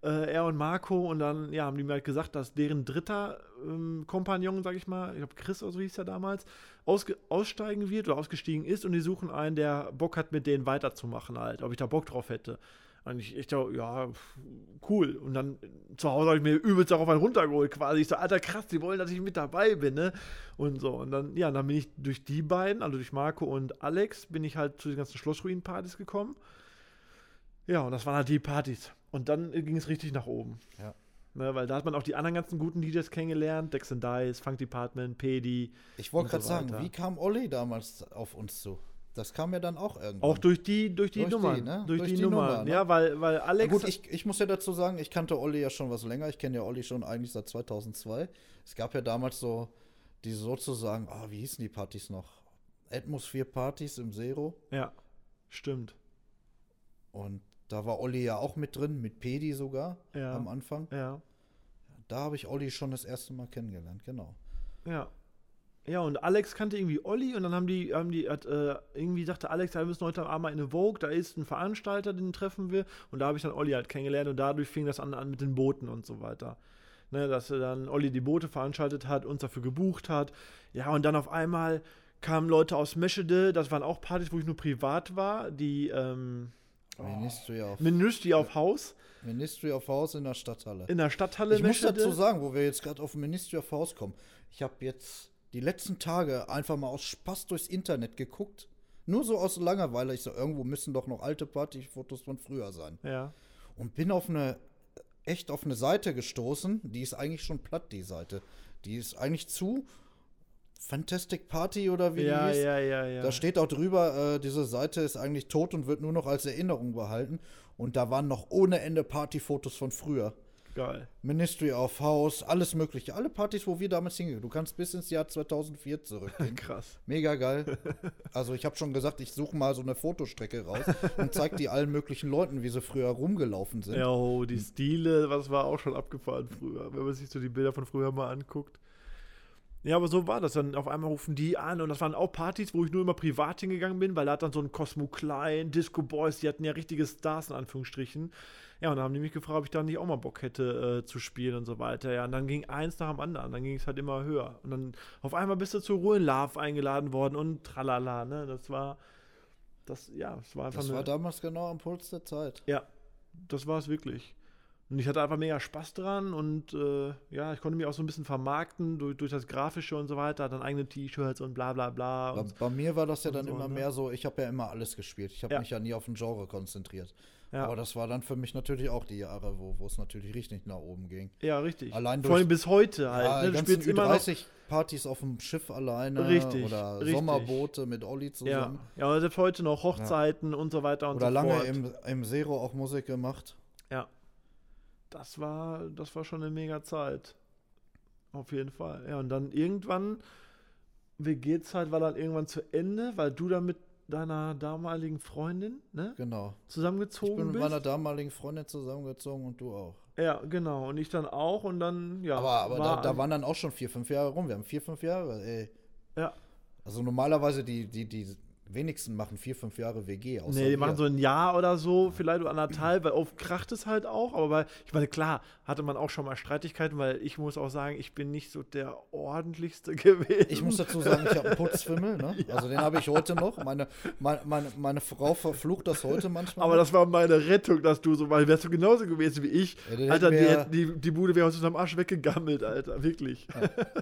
äh, er und Marco. Und dann, ja, haben die mir halt gesagt, dass deren dritter ähm, Kompagnon, sag ich mal, ich glaube Chris oder so hieß er damals, aussteigen wird oder ausgestiegen ist. Und die suchen einen, der Bock hat, mit denen weiterzumachen halt. Ob ich da Bock drauf hätte. Und ich, ich dachte, ja, cool. Und dann zu Hause habe ich mir übelst darauf einen runtergeholt quasi. Ich so, Alter, krass, die wollen, dass ich mit dabei bin, ne? Und so. Und dann, ja, dann bin ich durch die beiden, also durch Marco und Alex, bin ich halt zu den ganzen Schlossruinen-Partys gekommen. Ja, und das waren halt die Partys. Und dann ging es richtig nach oben. Ja. Ne, weil da hat man auch die anderen ganzen guten DJs kennengelernt. Dex and Dice, Funk Department, Pedi. Ich wollte gerade so sagen, wie kam Olli damals auf uns zu? Das kam ja dann auch irgendwann. Auch durch die, durch die Durch die, Nummern. ne? Durch, Durch die, die Nummern. Nummer, ne? Ja, weil, weil Na Alex. gut, ich, ich muss ja dazu sagen, ich kannte Olli ja schon was länger. Ich kenne ja Olli schon eigentlich seit 2002. Es gab ja damals so die sozusagen, ah, wie hießen die Partys noch? Atmosphere-Partys im Zero. ja, stimmt. Und da war Olli ja auch mit drin, mit Pedi sogar Ja. am Anfang. Ja. Da habe ich Olli schon das erste Mal kennengelernt, genau. Ja. Ja, und Alex kannte irgendwie Olli und dann haben die, haben die, hat, äh, irgendwie sagte Alex, wir müssen heute Abend mal in eine Vogue, da ist ein Veranstalter, den treffen wir. Und da habe ich dann Olli halt kennengelernt und dadurch fing das an, an mit den Booten und so weiter. Ne, dass er dann Olli die Boote veranstaltet hat, uns dafür gebucht hat. Ja, und dann auf einmal kamen Leute aus Meschede, das waren auch Partys, wo ich nur privat war, die ähm, Ministry, of, Ministry of House Ministry of House in der Stadthalle. in der Stadthalle Ich muss Meschede. dazu sagen, wo wir jetzt gerade auf Ministry of House kommen. Ich habe jetzt die letzten Tage einfach mal aus Spaß durchs Internet geguckt. Nur so aus Langeweile. Ich so, irgendwo müssen doch noch alte Partyfotos von früher sein. Ja. Und bin auf eine, echt auf eine Seite gestoßen. Die ist eigentlich schon platt, die Seite. Die ist eigentlich zu. Fantastic Party oder wie Ja, die hieß. ja, ja, ja. Da steht auch drüber, äh, diese Seite ist eigentlich tot und wird nur noch als Erinnerung behalten. Und da waren noch ohne Ende Partyfotos von früher. Geil. Ministry of House, alles mögliche. Alle Partys, wo wir damals hingehen. Du kannst bis ins Jahr 2004 zurückgehen. Krass. Mega geil. Also ich habe schon gesagt, ich suche mal so eine Fotostrecke raus und zeig die allen möglichen Leuten, wie sie früher rumgelaufen sind. Ja, oh, die Stile, was war auch schon abgefahren früher, wenn man sich so die Bilder von früher mal anguckt. Ja, aber so war das. Dann auf einmal rufen die an und das waren auch Partys, wo ich nur immer privat hingegangen bin, weil da hat dann so ein Cosmo Klein, Disco Boys, die hatten ja richtige Stars in Anführungsstrichen. Ja, und dann haben die mich gefragt, ob ich da nicht auch mal Bock hätte äh, zu spielen und so weiter. Ja, und dann ging eins nach dem anderen, dann ging es halt immer höher. Und dann auf einmal bist du zu Love eingeladen worden und tralala, ne? Das war, das, ja, es war einfach Das eine. war damals genau am Puls der Zeit. Ja, das war es wirklich. Und ich hatte einfach mega Spaß dran und äh, ja, ich konnte mich auch so ein bisschen vermarkten durch, durch das Grafische und so weiter, dann eigene T-Shirts und bla bla bla. Bei, bei mir war das ja dann so, immer ne? mehr so, ich habe ja immer alles gespielt. Ich habe Ja. mich ja nie auf ein Genre konzentriert. Ja, Aber das war dann für mich natürlich auch die Jahre, wo wo es natürlich richtig nach oben ging. ja, richtig. allein Vor durch- allem bis heute halt. Ja, ne? Du spielst immer noch. Ü30-Partys auf dem Schiff alleine Richtig, oder richtig. Sommerboote mit Olli Ja, zusammen. ja, und selbst heute noch Hochzeiten und so weiter und Oder so lange fort. im, im Zero auch Musik gemacht. Ja. Das war, das war schon eine mega Zeit. Auf jeden Fall. Ja, und dann irgendwann, WG-Zeit war dann irgendwann zu Ende, weil du dann mit deiner damaligen Freundin, ne, Genau. Ich zusammengezogen bin mit bist. meiner damaligen Freundin zusammengezogen und du auch. ja, genau. Und ich dann auch und dann, ja. aber aber war, da, da waren dann auch schon vier, fünf Jahre rum. Wir haben vier, fünf Jahre, ey. Ja. Also normalerweise die, die, die wenigsten machen vier, fünf Jahre WG aus. Nee, die machen so ein Jahr oder so, vielleicht oder anderthalb, weil oft kracht es halt auch. Aber weil, ich meine, klar, hatte man auch schon mal Streitigkeiten, weil ich muss auch sagen, ich bin nicht so der ordentlichste gewesen. Ich muss dazu sagen, ich habe einen Putzfimmel, ne? Also den habe ich heute noch. Meine, meine, meine, meine Frau verflucht das heute manchmal. Aber das war meine Rettung, dass du so, weil wärst du genauso gewesen wie ich. Ja, Alter, die, die, die Bude wäre aus unserem Arsch weggegammelt, Alter, wirklich.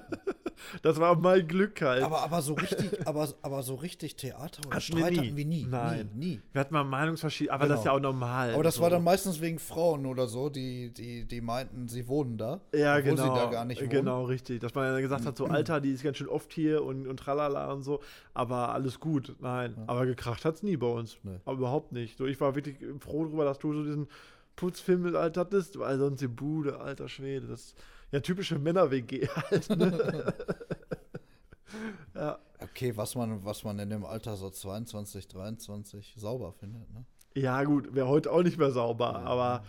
das war mein Glück halt. aber, aber so richtig, aber, aber so richtig Theater Hatten wir Streit nie. hatten wir nie. Nein. Nie, nie. wir hatten mal Meinungsverschiedenheiten, aber das ist ja Genau. auch normal. Aber das so. war dann meistens wegen Frauen oder so, die, die, die meinten, sie wohnen da. Ja, obwohl genau. sie da gar nicht wohnen. Genau, richtig. Dass man dann gesagt hat, so, Alter, die ist ganz schön oft hier und, und tralala und so. Aber alles gut. Nein. Aber gekracht hat es nie bei uns. Nee. Aber überhaupt nicht. So, ich war wirklich froh darüber, dass du so diesen Putzfilm mit alt hattest, weil sonst die Bude, alter Schwede. Das ja typische Männer-WG halt. Ne? ja. Okay, was man, was man in dem Alter so 22, 23 sauber findet, ne? ja, gut, wäre heute auch nicht mehr sauber. Aber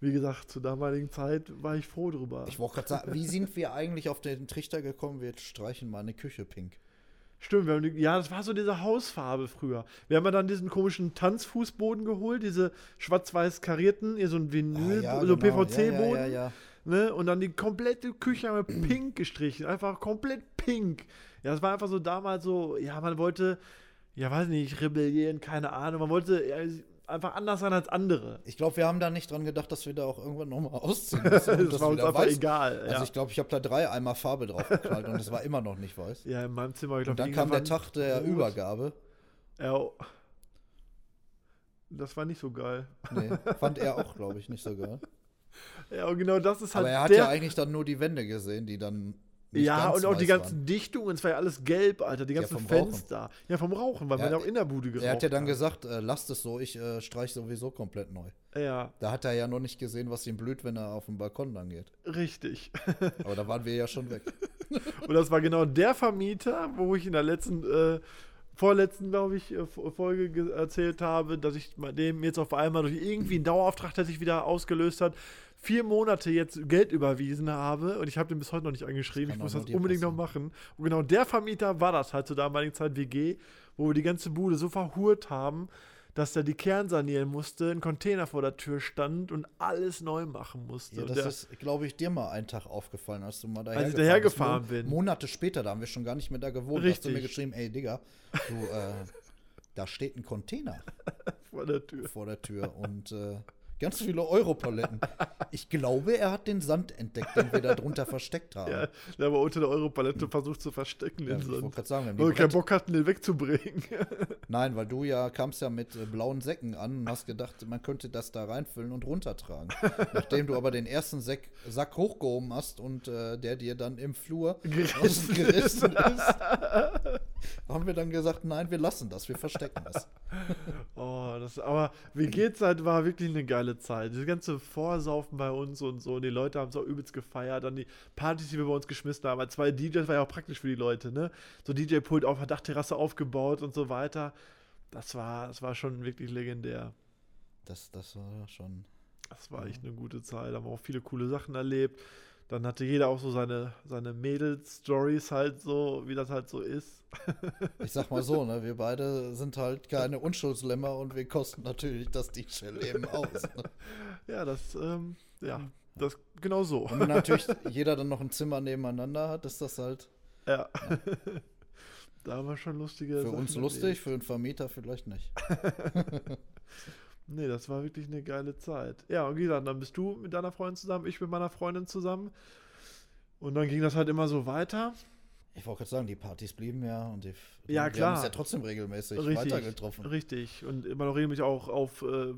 wie gesagt, zur damaligen Zeit war ich froh drüber. Ich wollte gerade sagen, wie sind wir eigentlich auf den Trichter gekommen, wir streichen meine Küche pink? Stimmt, wir haben die, ja, das war so diese Hausfarbe früher. Wir haben ja dann diesen komischen Tanzfußboden geholt, diese schwarz-weiß karierten, hier so ein Vinyl, Ah, ja, so genau. PVC-Boden. Ja, ja, ja, ja. Ne? Und dann die komplette Küche haben wir pink gestrichen. Einfach komplett pink. Ja, das war einfach so damals so, ja, man wollte, ja, weiß nicht, rebellieren, keine Ahnung. Man wollte ja, einfach anders sein als andere. Ich glaube, wir haben da nicht dran gedacht, dass wir da auch irgendwann nochmal ausziehen müssen. Das war uns einfach weiß- egal. Also ja. ich glaube, ich habe da drei Eimer Farbe drauf geknallt und es war immer noch nicht weiß. ja, in meinem Zimmer, ich Und glaube, dann kam der Tag der Übergabe. Ja, oh. das war nicht so geil. Nee, fand er auch, glaube ich, nicht so geil. Ja, und genau das ist halt Aber er hat ja eigentlich dann nur die Wände gesehen, die dann Ja, und auch die ganzen waren. Dichtungen, es war ja alles gelb, Alter, die Ja, ganzen Rauchen. Fenster. Ja, vom Rauchen, weil Ja, man ja auch in der Bude geraucht Er hat ja dann hat. gesagt, äh, lasst es so, ich äh, streich sowieso komplett neu. Ja, Da hat er ja noch nicht gesehen, was ihm blüht, wenn er auf dem Balkon lang geht. richtig. Aber da waren wir ja schon weg. und das war genau der Vermieter, wo ich in der letzten, äh, vorletzten, glaube ich, äh, Folge ge- erzählt habe, dass ich dem jetzt auf einmal durch irgendwie einen Dauerauftrag, der sich wieder ausgelöst hat, vier Monate jetzt Geld überwiesen habe und ich habe den bis heute noch nicht angeschrieben. Ich muss das unbedingt noch machen. Und genau der Vermieter war das halt zur damaligen Zeit WG, wo wir die ganze Bude so verhurt haben, dass er die Kern sanieren musste, ein Container vor der Tür stand und alles neu machen musste. Ja, das der, ist, glaube ich, dir mal einen Tag aufgefallen, als du mal daher Als ich gefahren dahergefahren bist. bin. Mo- Monate später, da haben wir schon gar nicht mehr da gewohnt. Da hast du mir Richtig. geschrieben, ey Digga, du, äh, da steht ein Container vor der Tür. vor der Tür und äh, ganz viele Europaletten. Ich glaube, er hat den Sand entdeckt, den wir da drunter versteckt haben. Ja, der war unter der Europalette versucht zu verstecken, Ja, den ich wollte Sand. sagen, wir haben Weil die wir keinen Brett, Bock hatten, den wegzubringen. Nein, weil du ja kamst ja mit äh, blauen Säcken an und hast gedacht, man könnte das da reinfüllen und runtertragen. Nachdem du aber den ersten Sack, Sack hochgehoben hast und äh, der dir dann im Flur Gerissen gerissen ist, haben wir dann gesagt, nein, wir lassen das, wir verstecken das. Oh, das, aber WG-Zeit war wirklich eine geile Zeit. Das ganze Vorsaufen bei uns und so. Und die Leute haben es auch übelst gefeiert. Dann die Partys, die wir bei uns geschmissen haben. Zwei DJs war ja auch praktisch für die Leute, ne? So DJ-Pult auf der Dachterrasse aufgebaut und so weiter. Das war, das war schon wirklich legendär. Das, das war schon. Das war echt eine gute Zeit. Da haben wir auch viele coole Sachen erlebt. Dann hatte jeder auch so seine, seine Mädels-Stories halt so, wie das halt so ist. Ich sag mal so, ne, wir beide sind halt keine Unschuldslämmer und wir kosten natürlich das DJ-Leben aus. Ne? Ja, das, ähm, ja, das genau so. Und wenn natürlich jeder dann noch ein Zimmer nebeneinander hat, ist das halt Ja. da haben wir schon lustige für Sachen uns erlebt. lustig, für einen Vermieter vielleicht nicht. Nee, das war wirklich eine geile Zeit. Ja, und wie gesagt, dann bist du mit deiner Freundin zusammen, ich mit meiner Freundin zusammen. Und dann ging das halt immer so weiter. Ich wollte gerade sagen, die Partys blieben ja und die, Ja, wir klar. haben uns ja trotzdem regelmäßig Richtig, weiter getroffen. Richtig. Und immer noch regelmäßig auch auf äh,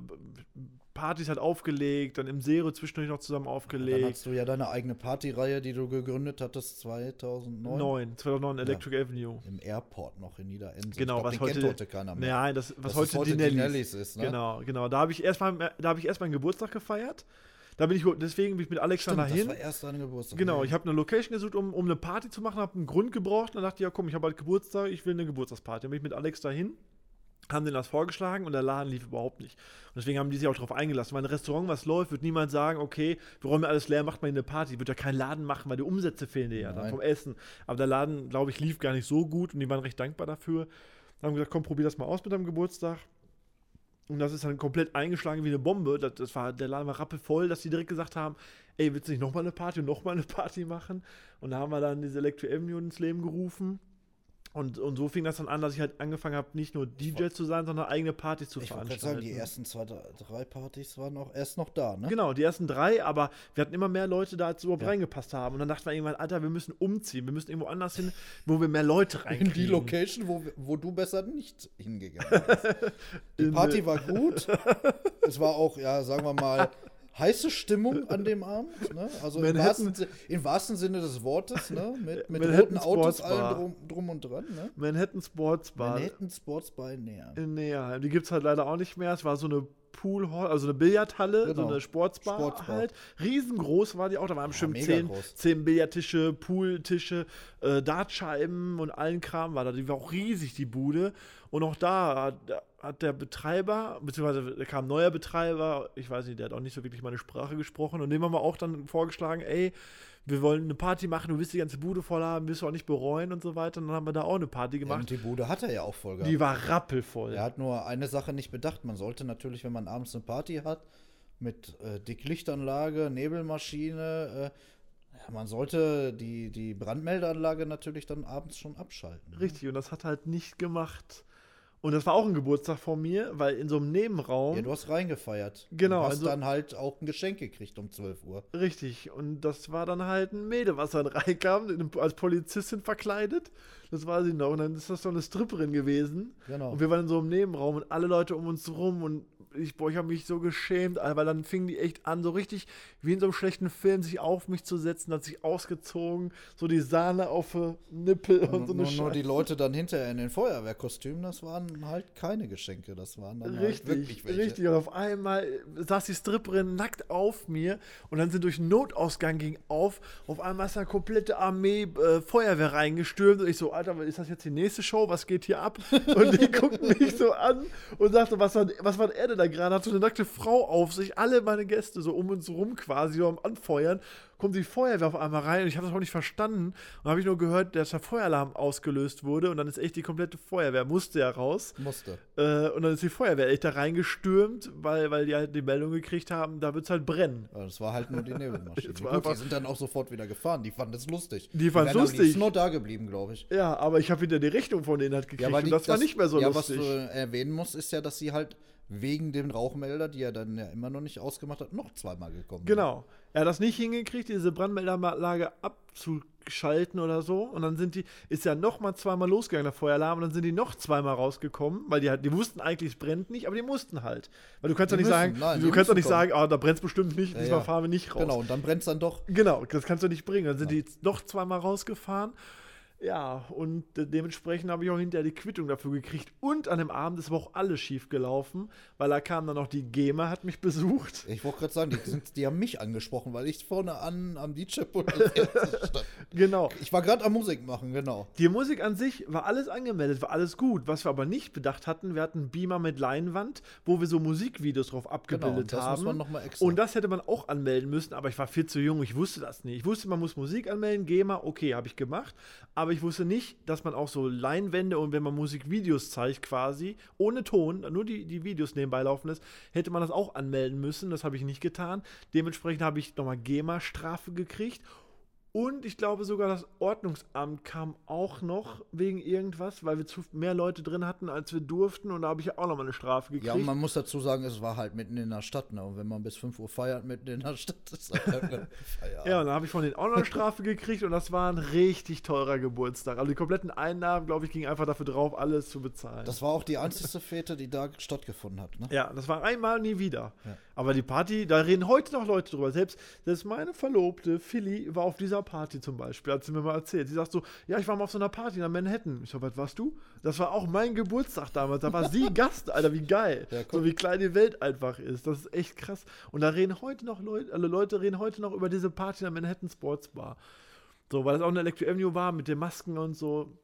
Partys halt aufgelegt, dann im Zero zwischendurch noch zusammen Dann aufgelegt. hast du ja deine eigene Partyreihe, die du gegründet hattest 2009. 9, 2009 Electric Avenue. Im Airport noch in Niederensen. Genau, glaub, was heute, heute keiner mehr. Nein, das, was Das heute, ist heute die die Nellies, Nellies ist, ne? Genau, genau. Da habe ich erstmal, da habe ich erst meinen Geburtstag gefeiert. Da bin ich, deswegen bin ich mit Alex Stimmt, dann das dahin. war erst dein Geburtstag. Genau, Ja. ich habe eine Location gesucht, um, um eine Party zu machen, habe einen Grund gebraucht. Dann dachte ich, ja komm, ich habe halt Geburtstag, ich will eine Geburtstagsparty. Dann bin ich mit Alex dahin, haben denen das vorgeschlagen und der Laden lief überhaupt nicht. Und deswegen haben die sich auch darauf eingelassen. Weil ein Restaurant, was läuft, wird niemand sagen, okay, wir räumen alles leer, macht mal eine Party. Wird ja kein Laden machen, weil die Umsätze fehlen dir ja dann vom Essen. Aber der Laden, glaube ich, lief gar nicht so gut und die waren recht dankbar dafür. Dann haben gesagt, komm, probier das mal aus mit deinem Geburtstag. Und das ist dann komplett eingeschlagen wie eine Bombe. Das, das war, der Laden war rappelvoll, dass die direkt gesagt haben, ey, willst du nicht nochmal eine Party und nochmal eine Party machen? Und da haben wir dann diese Electro Avenue ins Leben gerufen. Und, und so fing das dann an, dass ich halt angefangen habe, nicht nur DJ zu sein, sondern eigene Partys zu Ich veranstalten. sagen, die ersten zwei, drei Partys waren auch erst noch da, ne? Genau, die ersten drei, aber wir hatten immer mehr Leute da, als überhaupt Ja. reingepasst haben. Und dann dachten wir irgendwann, Alter, wir müssen umziehen, wir müssen irgendwo anders hin, wo wir mehr Leute In reinkriegen. die Location, wo, wo du besser nicht hingegangen bist. Die In, Party war gut. es war auch, ja, sagen wir mal, heiße Stimmung an dem Abend. Ne? Also im wahrsten, im wahrsten Sinne des Wortes, ne? mit, mit roten Autos allen drum, drum und dran. Ne? Manhattan Sports Bar Manhattan Sports bei Näher. in Neheim. Die gibt es halt leider auch nicht mehr. Es war so eine Poolhall, also eine Billardhalle, so Genau. eine Sportsbar, Sportsbar. halt. Riesengroß war die auch. Da waren bestimmt mega zehn, groß. zehn Billardtische, Pooltische, äh, Dartscheiben und allen Kram war da. Die war auch riesig, die Bude. Und auch da hat, hat der Betreiber, beziehungsweise da kam ein neuer Betreiber, ich weiß nicht, der hat auch nicht so wirklich meine Sprache gesprochen. Und dem haben wir auch dann vorgeschlagen, ey, wir wollen eine Party machen, du willst die ganze Bude voll haben, wirst du auch nicht bereuen und so weiter. Und dann haben wir da auch eine Party gemacht. und die Bude hat er ja auch voll gehabt. die war rappelvoll. Er hat nur eine Sache nicht bedacht. Man sollte natürlich, wenn man abends eine Party hat, mit äh, Dicklichtanlage, Nebelmaschine, äh, ja, man sollte die, die Brandmeldeanlage natürlich dann abends schon abschalten. ne? Richtig, und das hat halt nicht gemacht. Und das war auch ein Geburtstag von mir, weil in so einem Nebenraum. Ja, du hast reingefeiert. Genau, Du hast also- dann halt auch ein Geschenk gekriegt um 12 Uhr. Richtig, und das war dann halt ein Mädel, was dann reinkam, in- als Polizistin verkleidet. Das weiß ich noch. Und dann ist das so eine Stripperin gewesen. Genau. Und wir waren in so einem Nebenraum und alle Leute um uns rum und ich, boah, ich habe mich so geschämt, weil dann fingen die echt an, so richtig wie in so einem schlechten Film, sich auf mich zu setzen, hat sich ausgezogen, so die Sahne auf Nippel und, so eine nur, nur die. Leute dann hinterher in den Feuerwehrkostümen, das waren halt keine Geschenke, das waren dann halt Richtig, wirklich welche. richtig. Und auf einmal saß die Stripperin nackt auf mir und dann sind durch den Notausgang ging auf. Auf einmal ist eine komplette Armee äh, Feuerwehr reingestürmt und ich so, Alter, ist das jetzt die nächste Show? Was geht hier ab? Und die guckten mich so an und sagte, was war, was war er denn da gerade? Hat so eine nackte Frau auf sich, alle meine Gäste so um uns rum quasi, so am Anfeuern. Kommt die Feuerwehr auf einmal rein und ich habe das auch nicht verstanden. Und habe ich nur gehört, dass der Feueralarm ausgelöst wurde und dann ist echt die komplette Feuerwehr, musste ja raus. Musste. Äh, und dann ist die Feuerwehr echt da reingestürmt, weil, weil die halt die Meldung gekriegt haben, da wird es halt brennen. Aber das war halt nur die Nebelmaschine. Es Gut, die sind dann auch sofort wieder gefahren. Die fanden es lustig. Die fanden's wären am lustig. liebsten nur da geblieben, glaube ich. Ja, aber ich habe wieder die Rechnung von denen halt gekriegt und die- das, war nicht mehr so ja, lustig. was du erwähnen musst, ist ja, dass sie halt wegen dem Rauchmelder, die er dann ja immer noch nicht ausgemacht hat, noch zweimal gekommen sind. Er hat das nicht hingekriegt, diese Brandmeldeanlage abzuschalten oder so. Und dann sind die, ist ja noch mal zweimal losgegangen, der Feueralarm, und dann sind die noch zweimal rausgekommen, weil die halt, die wussten eigentlich, es brennt nicht, aber die mussten halt. Weil du kannst doch nicht müssen, sagen, nein, du kannst doch nicht kommen. sagen, ah, da brennt es bestimmt nicht, Ja, diesmal ja. fahren wir nicht raus. Genau, und dann brennt es dann doch. Genau, das kannst du nicht bringen. Dann sind die noch zweimal rausgefahren. Ja, und de dementsprechend habe ich auch hinterher die Quittung dafür gekriegt. Und an dem Abend ist aber auch alles schief gelaufen, weil da kam dann noch die GEMA, hat mich besucht. Ich wollte gerade sagen, die, sind, die haben mich angesprochen, weil ich vorne an am DJ-Pult stand. Genau. Ich war gerade am Musik machen, genau. Die Musik an sich war alles angemeldet, war alles gut. Was wir aber nicht bedacht hatten, wir hatten einen Beamer mit Leinwand, wo wir so Musikvideos drauf abgebildet Genau, das haben. muss man noch mal extra. Und das hätte man auch anmelden müssen, aber ich war viel zu jung, ich wusste das nicht. Ich wusste, man muss Musik anmelden, GEMA, okay, habe ich gemacht. Aber ich wusste nicht, dass man auch so Leinwände und wenn man Musikvideos zeigt quasi, ohne Ton, nur die, die Videos nebenbei laufen lässt, hätte man das auch anmelden müssen. Das habe ich nicht getan. Dementsprechend habe ich nochmal GEMA-Strafe gekriegt. Und ich glaube sogar, das Ordnungsamt kam auch noch wegen irgendwas, weil wir zu mehr Leute drin hatten, als wir durften. Und da habe ich ja auch nochmal eine Strafe gekriegt. Ja, und man muss dazu sagen, es war halt mitten in der Stadt, ne? Und wenn man bis 5 Uhr feiert mitten in der Stadt, ist das halt. Ja, und dann habe ich von denen auch noch eine Strafe gekriegt und das war ein richtig teurer Geburtstag. Also die kompletten Einnahmen, glaube ich, gingen einfach dafür drauf, alles zu bezahlen. Das war auch die einzige Fete, die da stattgefunden hat, ne? ja, das war einmal nie wieder. Ja. Aber die Party, da reden heute noch Leute drüber. Selbst, selbst meine Verlobte, Philly, war auf dieser Party zum Beispiel, hat sie mir mal erzählt. Sie sagt so, ja, ich war mal auf so einer Party in Manhattan. Ich so, was warst du? Das war auch mein Geburtstag damals. Da war sie Gast, Alter, wie geil. Ja, so wie klein die Welt einfach ist. Das ist echt krass. Und da reden heute noch Leute, alle Leute reden heute noch über diese Party in der Manhattan Sports Bar. So, weil das auch eine Electro Avenue war mit den Masken und so.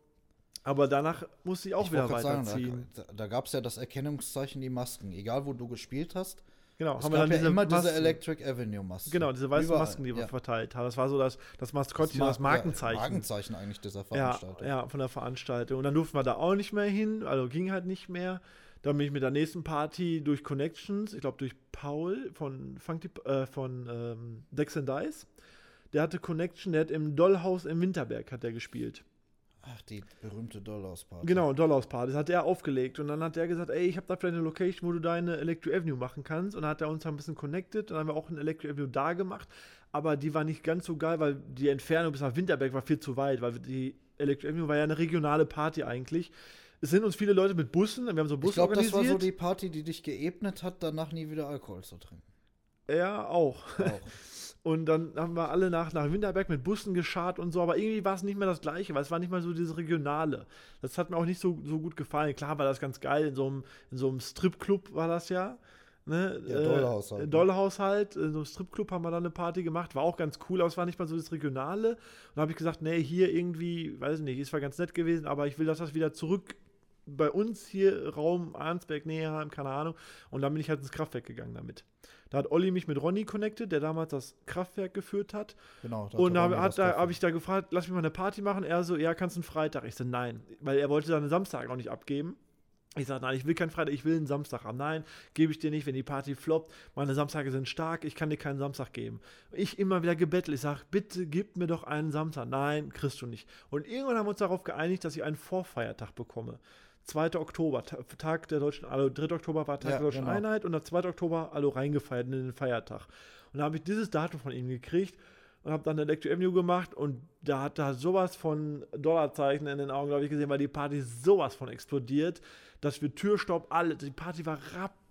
Aber danach musste ich auch Ich wieder gerade sagen, weiterziehen. da, da gab es ja das Erkennungszeichen, die Masken. Egal, wo du gespielt hast, genau, es gab ja immer diese Electric Avenue Masken. Genau, diese weißen Überall, Masken, die wir ja. verteilt haben. Das war so das, das Maskottchen, das, Ma- Markenzeichen. Ja, Markenzeichen eigentlich dieser ja, Veranstaltung. ja, von der Veranstaltung. Und dann durften wir da auch nicht mehr hin, also ging halt nicht mehr. Dann bin ich mit der nächsten Party durch Connections, ich glaube durch Paul von, Funky, äh, von ähm, Dex and Dice. Der hatte Connection, der hat im Dollhaus im Winterberg hat der gespielt. Ach, die berühmte Dollhaus-Party. Genau, Dollhaus Party. Das hat er aufgelegt. Und dann hat er gesagt, ey, ich habe da vielleicht eine Location, wo du deine Electro Avenue machen kannst. Und dann hat er uns ein bisschen connected. Dann haben wir auch eine Electro Avenue da gemacht. Aber die war nicht ganz so geil, weil die Entfernung bis nach Winterberg war viel zu weit. Weil die Electro Avenue war ja eine regionale Party eigentlich. Es sind uns viele Leute mit Bussen. Wir haben so Busse Ich glaube, das war so die Party, die dich geebnet hat, danach nie wieder Alkohol zu trinken. ja, auch. Auch. Und dann haben wir alle nach, nach Winterberg mit Bussen geschart und so, aber irgendwie war es nicht mehr das Gleiche, weil es war nicht mal so dieses Regionale. Das hat mir auch nicht so, so gut gefallen. Klar war das ganz geil, in so einem, in so einem Stripclub war das ja. Ne? Ja, Dollhaus halt, ne? Dollhaus halt. In so einem Stripclub haben wir dann eine Party gemacht, war auch ganz cool, aber es war nicht mal so das Regionale. Und da habe ich gesagt, nee, hier irgendwie, weiß nicht, ist zwar ganz nett gewesen, aber ich will, dass das wieder zurück bei uns hier, Raum Arnsberg, Neheim, keine Ahnung. Und dann bin ich halt ins Kraftwerk gegangen damit. Da hat Olli mich mit Ronny connected, der damals das Kraftwerk geführt hat. Genau. Und da habe hab ich da gefragt, lass mich mal eine Party machen. Er so, ja, kannst du einen Freitag? Ich so, nein. Weil er wollte seinen Samstag auch nicht abgeben. Ich sage, nein, ich will keinen Freitag, ich will einen Samstag haben. Nein, gebe ich dir nicht, wenn die Party floppt. Meine Samstage sind stark, ich kann dir keinen Samstag geben. Ich immer wieder gebettelt, ich sage, bitte gib mir doch einen Samstag. Nein, kriegst du nicht. Und irgendwann haben wir uns darauf geeinigt, dass ich einen Vorfeiertag bekomme. 2. Oktober, Ta- Tag der deutschen, also 3. Oktober war Tag Ja, der deutschen genau. Einheit und der 2. Oktober also reingefeiert in den Feiertag. Und da habe ich dieses Datum von ihm gekriegt und habe dann Electro Avenue gemacht und da hat da sowas von Dollarzeichen in den Augen, glaube ich, gesehen, weil die Party sowas von explodiert, dass wir Türstopp, alle, die Party war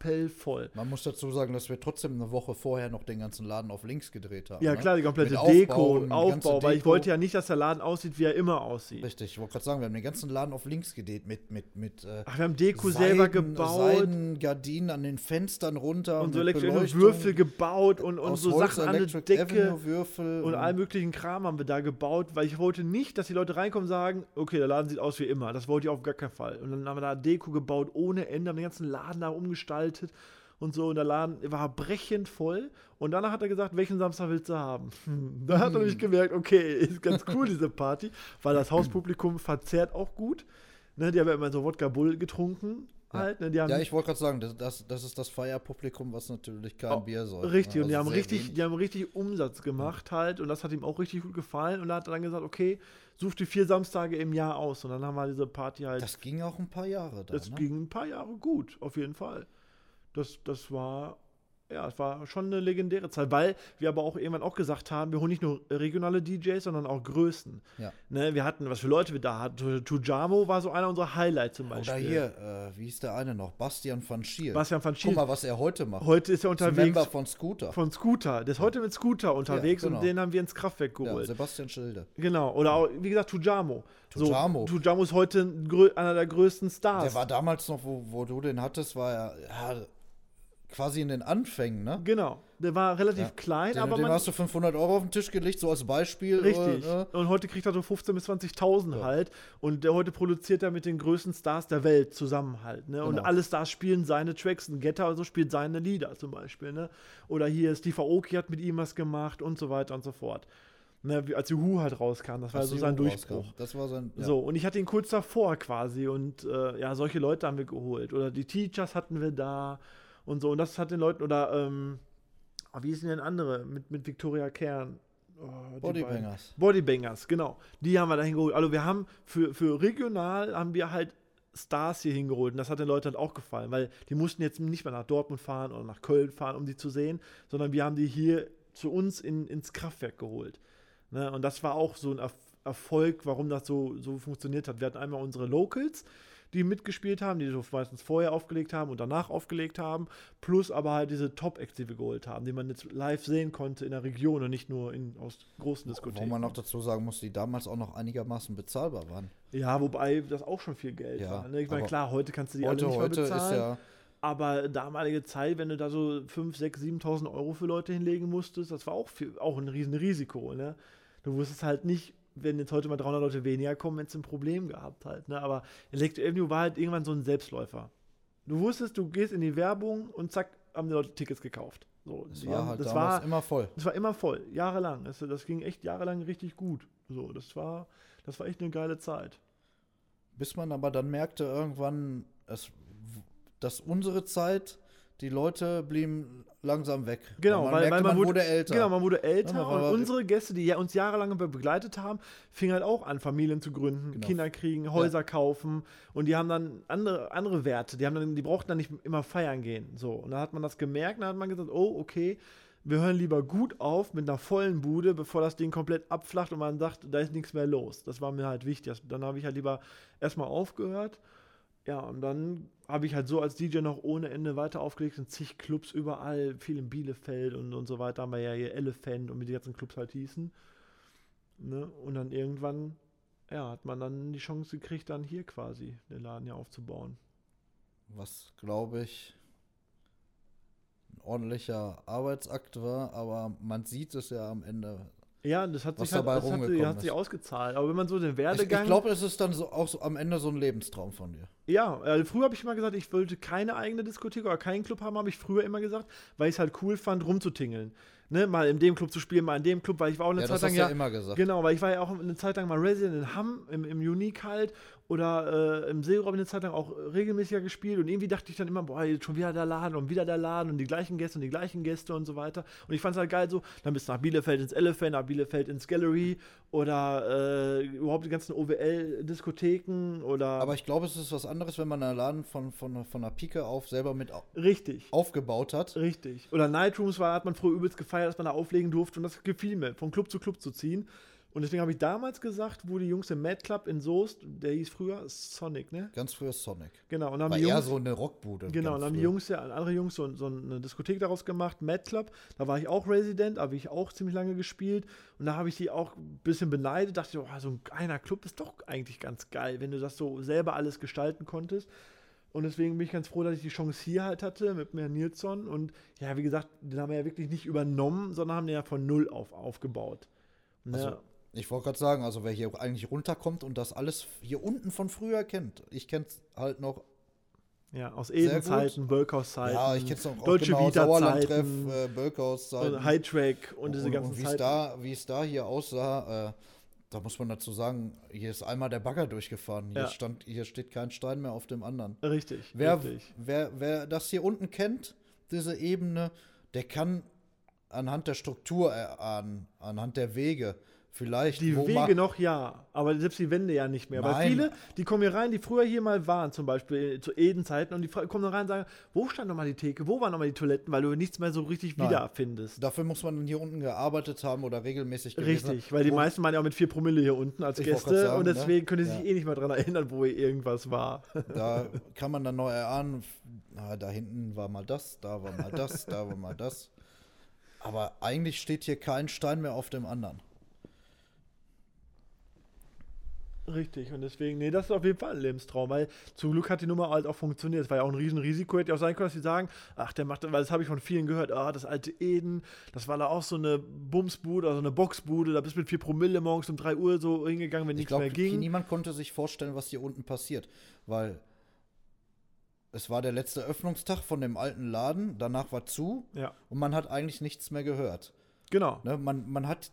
rappelvoll. Man muss dazu sagen, dass wir trotzdem eine Woche vorher noch den ganzen Laden auf links gedreht haben. Ja, ne? klar, die komplette Mit Deko, die Aufbau, weil ich Deko. wollte ja nicht, dass der Laden aussieht, wie er immer aussieht. Richtig, ich wollte gerade sagen, wir haben den ganzen Laden auf links gedreht mit, mit, mit äh, Ach, wir haben Deko selber gebaut Seidengardinen an den Fenstern runter. und so Beleuchtung, Würfel gebaut und, und so Holz Sachen an der Decke. Würfel Und allen möglichen Kram haben wir da gebaut, weil ich wollte nicht, dass die Leute reinkommen und sagen, okay, der Laden sieht aus wie immer. Das wollte ich auf gar keinen Fall. Und dann haben wir da Deko gebaut ohne Ende, haben den ganzen Laden da umgestaltet und so. Und der Laden war brechend voll. Und danach hat er gesagt, welchen Samstag willst du haben? Hm. Da hat er nämlich gemerkt, okay, ist ganz cool, diese Party, weil das Hauspublikum verzehrt auch gut. Ne, die haben ja immer so Wodka Bull getrunken. Halt, ne, die haben Ja, ich wollte gerade sagen, das, das, das ist das Feierpublikum, was natürlich kein Oh, Bier soll. Richtig, ne? und die Also haben richtig, wenig. die haben richtig Umsatz gemacht halt und das hat ihm auch richtig gut gefallen und da hat er dann gesagt, okay, such die vier Samstage im Jahr aus und dann haben wir diese Party halt, Das ging auch ein paar Jahre da. das ne? ging ein paar Jahre gut, auf jeden Fall. Das, das war, ja, es war schon eine legendäre Zeit, weil wir aber auch irgendwann auch gesagt haben, wir holen nicht nur regionale DJs, sondern auch Größen. Ja. Ne, wir hatten, was für Leute wir da hatten, Tujamo war so einer unserer Highlights zum Beispiel. Oder hier, äh, wie hieß der eine noch? Bastian van Schiel. Bastian van Schiel. Guck mal, was er heute macht. Heute ist er Ist unterwegs Member von Scooter. von Scooter. Der ist heute mit Scooter unterwegs genau. und den haben wir ins Kraftwerk ja, geholt. Sebastian Schilde. Genau, oder auch, wie gesagt, Tujamo. Tujamo. So, Tujamo ist heute einer der größten Stars. Der war damals noch, wo, wo du den hattest, war er ja, quasi in den Anfängen, ne? genau, der war relativ Ja. klein, Den, aber dem man, hast du 500 Euro auf den Tisch gelegt, so als Beispiel. richtig. Äh, ne? Und heute kriegt er so 15.000 bis 20.000 halt. Und der heute produziert er mit den größten Stars der Welt zusammen halt. Ne? Und Genau. alle Stars spielen seine Tracks. Ein Getter also spielt seine Lieder zum Beispiel. Ne? Oder hier Steve Aoki hat mit ihm was gemacht und so weiter und so fort. Ne? Als Juhu halt rauskam, das war als so die sein Durchbruch. rauskam. Das war sein. Ja. So, und ich hatte ihn kurz davor quasi und äh, ja, solche Leute haben wir geholt. Oder die Teachers hatten wir da und so. Und das hat den Leuten, oder ähm, ah, wie ist denn denn andere mit, mit Victoria Kern? Oh, Bodybangers. Bodybangers, genau. Die haben wir da hingeholt. Also wir haben für, für regional haben wir halt Stars hier hingeholt und das hat den Leuten halt auch gefallen, weil die mussten jetzt nicht mehr nach Dortmund fahren oder nach Köln fahren, um die zu sehen, sondern wir haben die hier zu uns in, ins Kraftwerk geholt. Ne? Und das war auch so ein Erf Erfolg, warum das so, so funktioniert hat. Wir hatten einmal unsere Locals, die mitgespielt haben, die so meistens vorher aufgelegt haben und danach aufgelegt haben, plus aber halt diese Top-Acts, die wir geholt haben, die man jetzt live sehen konnte in der Region und nicht nur in, aus großen Wo Diskotheken. man noch dazu sagen muss, die damals auch noch einigermaßen bezahlbar waren. Ja, wobei das auch schon viel Geld Ja, war. Ne? Ich meine, klar, heute kannst du die Heute, alle nicht heute mehr ist bezahlen. ja, aber damalige Zeit, wenn du da so 5, 6, 7.000 Euro für Leute hinlegen musstest, das war auch, viel, auch ein riesen Risiko. Ne? Du wusstest halt nicht, wenn jetzt heute mal 300 Leute weniger kommen, wenn es ein Problem gehabt halt. Ne? Aber Electro Avenue war halt irgendwann so ein Selbstläufer. Du wusstest, du gehst in die Werbung und zack, haben die Leute Tickets gekauft. So, das war haben, halt das war, immer voll. das war immer voll, jahrelang. Das, das ging echt jahrelang richtig gut. So, das war, das war echt eine geile Zeit. Bis man aber dann merkte irgendwann, es, dass unsere Zeit, die Leute blieben langsam weg. Genau, weil, merkte, weil man, wurde, wurde älter. Genau, man wurde älter Ja, man und unsere Gäste, die ja uns jahrelang be- begleitet haben, fingen halt auch an, Familien zu gründen, Genau. Kinder kriegen, Häuser kaufen und die haben dann andere, andere Werte. Die, haben dann, die brauchten dann nicht immer feiern gehen. So. Und da hat man das gemerkt, dann hat man gesagt, oh, okay, wir hören lieber gut auf mit einer vollen Bude, bevor das Ding komplett abflacht und man sagt, da ist nichts mehr los. Das war mir halt wichtig. Dann habe ich halt lieber erstmal aufgehört. Ja, und dann habe ich halt so als DJ noch ohne Ende weiter aufgelegt in zig Clubs überall, viel in Bielefeld und, und so weiter, haben wir ja hier Elephant und wie die ganzen Clubs halt hießen. Ne? Und dann irgendwann, ja, hat man dann die Chance gekriegt, dann hier quasi den Laden ja aufzubauen. Was, glaube ich, ein ordentlicher Arbeitsakt war, aber man sieht es ja am Ende. Ja, das hat Was sich halt dabei das hat, hat sich ausgezahlt. Aber wenn man so den Ich, Werdegang. ich glaube, es ist dann so, auch so am Ende so ein Lebenstraum von dir. Ja, also früher habe ich immer gesagt, ich wollte keine eigene Diskothek oder keinen Club haben, habe ich früher immer gesagt, weil ich es halt cool fand, rumzutingeln. Ne, mal in dem Club zu spielen, mal in dem Club, weil ich war auch eine Ja, Zeit das lang hast du ja immer gesagt. Genau, weil ich war ja auch eine Zeit lang mal Resident in Hamm, im, im Unique halt, oder äh, im Seeraum eine Zeit lang auch regelmäßiger gespielt und irgendwie dachte ich dann immer, boah, jetzt schon wieder der Laden und wieder der Laden und die gleichen Gäste und die gleichen Gäste und so weiter. Und ich fand es halt geil so, dann bist du nach Bielefeld ins Elephant, nach Bielefeld ins Gallery oder äh, überhaupt die ganzen OWL-Diskotheken oder. Aber ich glaube, es ist was anderes, wenn man einen Laden von, von, von der Pike auf selber mit au- richtig. aufgebaut hat. Richtig. Oder Nightrooms war, hat man früher übelst gefeiert, dass man da auflegen durfte und das gefiel mir, von Club zu Club zu ziehen. Und deswegen habe ich damals gesagt, wo die Jungs im Mad Club in Soest, der hieß früher Sonic, ne? Ganz früher Sonic. Genau. Und dann haben War die eher Jungs, so eine Rockbude. genau, und haben die früher. Jungs ja, andere Jungs so, so eine Diskothek daraus gemacht, Mad Club. Da war ich auch Resident, habe ich auch ziemlich lange gespielt. Und da habe ich die auch ein bisschen beneidet, dachte, oh, so ein kleiner Club ist doch eigentlich ganz geil, wenn du das so selber alles gestalten konntest. Und deswegen bin ich ganz froh, dass ich die Chance hier halt hatte mit mir Nilsson. Und ja, wie gesagt, den haben wir ja wirklich nicht übernommen, sondern haben den ja von null auf aufgebaut. Also, ich wollte gerade sagen, also wer hier eigentlich runterkommt und das alles hier unten von früher kennt. Ich kenne es halt noch. ja, aus Eden-Zeiten, Bölkhaus-Zeiten, Ja, ich kenne es noch auch Deutsche genau, Sauerlandtreff, äh, Bölkhaus-Zeiten. High-Track und diese und, ganzen und wie es Zeiten. da, wie es da hier aussah, äh, da muss man dazu sagen, hier ist einmal der Bagger durchgefahren. Hier, Ja. stand, hier steht kein Stein mehr auf dem anderen. Richtig, Wer, richtig. wer, wer das hier unten kennt, diese Ebene, der kann anhand der Struktur erahnen, anhand der Wege, vielleicht. Die Wege noch ja, aber selbst die Wände ja nicht mehr. Weil Nein. viele, die kommen hier rein, die früher hier mal waren, zum Beispiel zu Eden-Zeiten, und die kommen dann rein und sagen, wo stand nochmal die Theke, wo waren nochmal die Toiletten, weil du nichts mehr so richtig Nein. wiederfindest. Dafür muss man dann hier unten gearbeitet haben oder regelmäßig gewesen Richtig, weil die Wo- meisten waren ja auch mit vier Promille hier unten als Gäste sagen, und deswegen ne? können sie sich Ja. eh nicht mehr dran erinnern, wo hier irgendwas war. Da kann man dann neu erahnen, na, da hinten war mal das, da war mal das, da war mal das. Aber eigentlich steht hier kein Stein mehr auf dem anderen. Richtig, und deswegen, nee, das ist auf jeden Fall ein Lebenstraum, weil zum Glück hat die Nummer halt auch funktioniert. Es war ja auch ein Riesenrisiko, hätte ja auch sein können, dass sie sagen, ach, der macht, weil das habe ich von vielen gehört, ah, das alte Eden, das war da auch so eine Bumsbude, also eine Boxbude, da bist du mit vier Promille morgens um 3 Uhr so hingegangen, wenn Ich nichts glaube, mehr ging. niemand konnte sich vorstellen, was hier unten passiert, weil es war der letzte Öffnungstag von dem alten Laden, danach war zu Ja, und man hat eigentlich nichts mehr gehört. Genau. Ne, man, man, hat,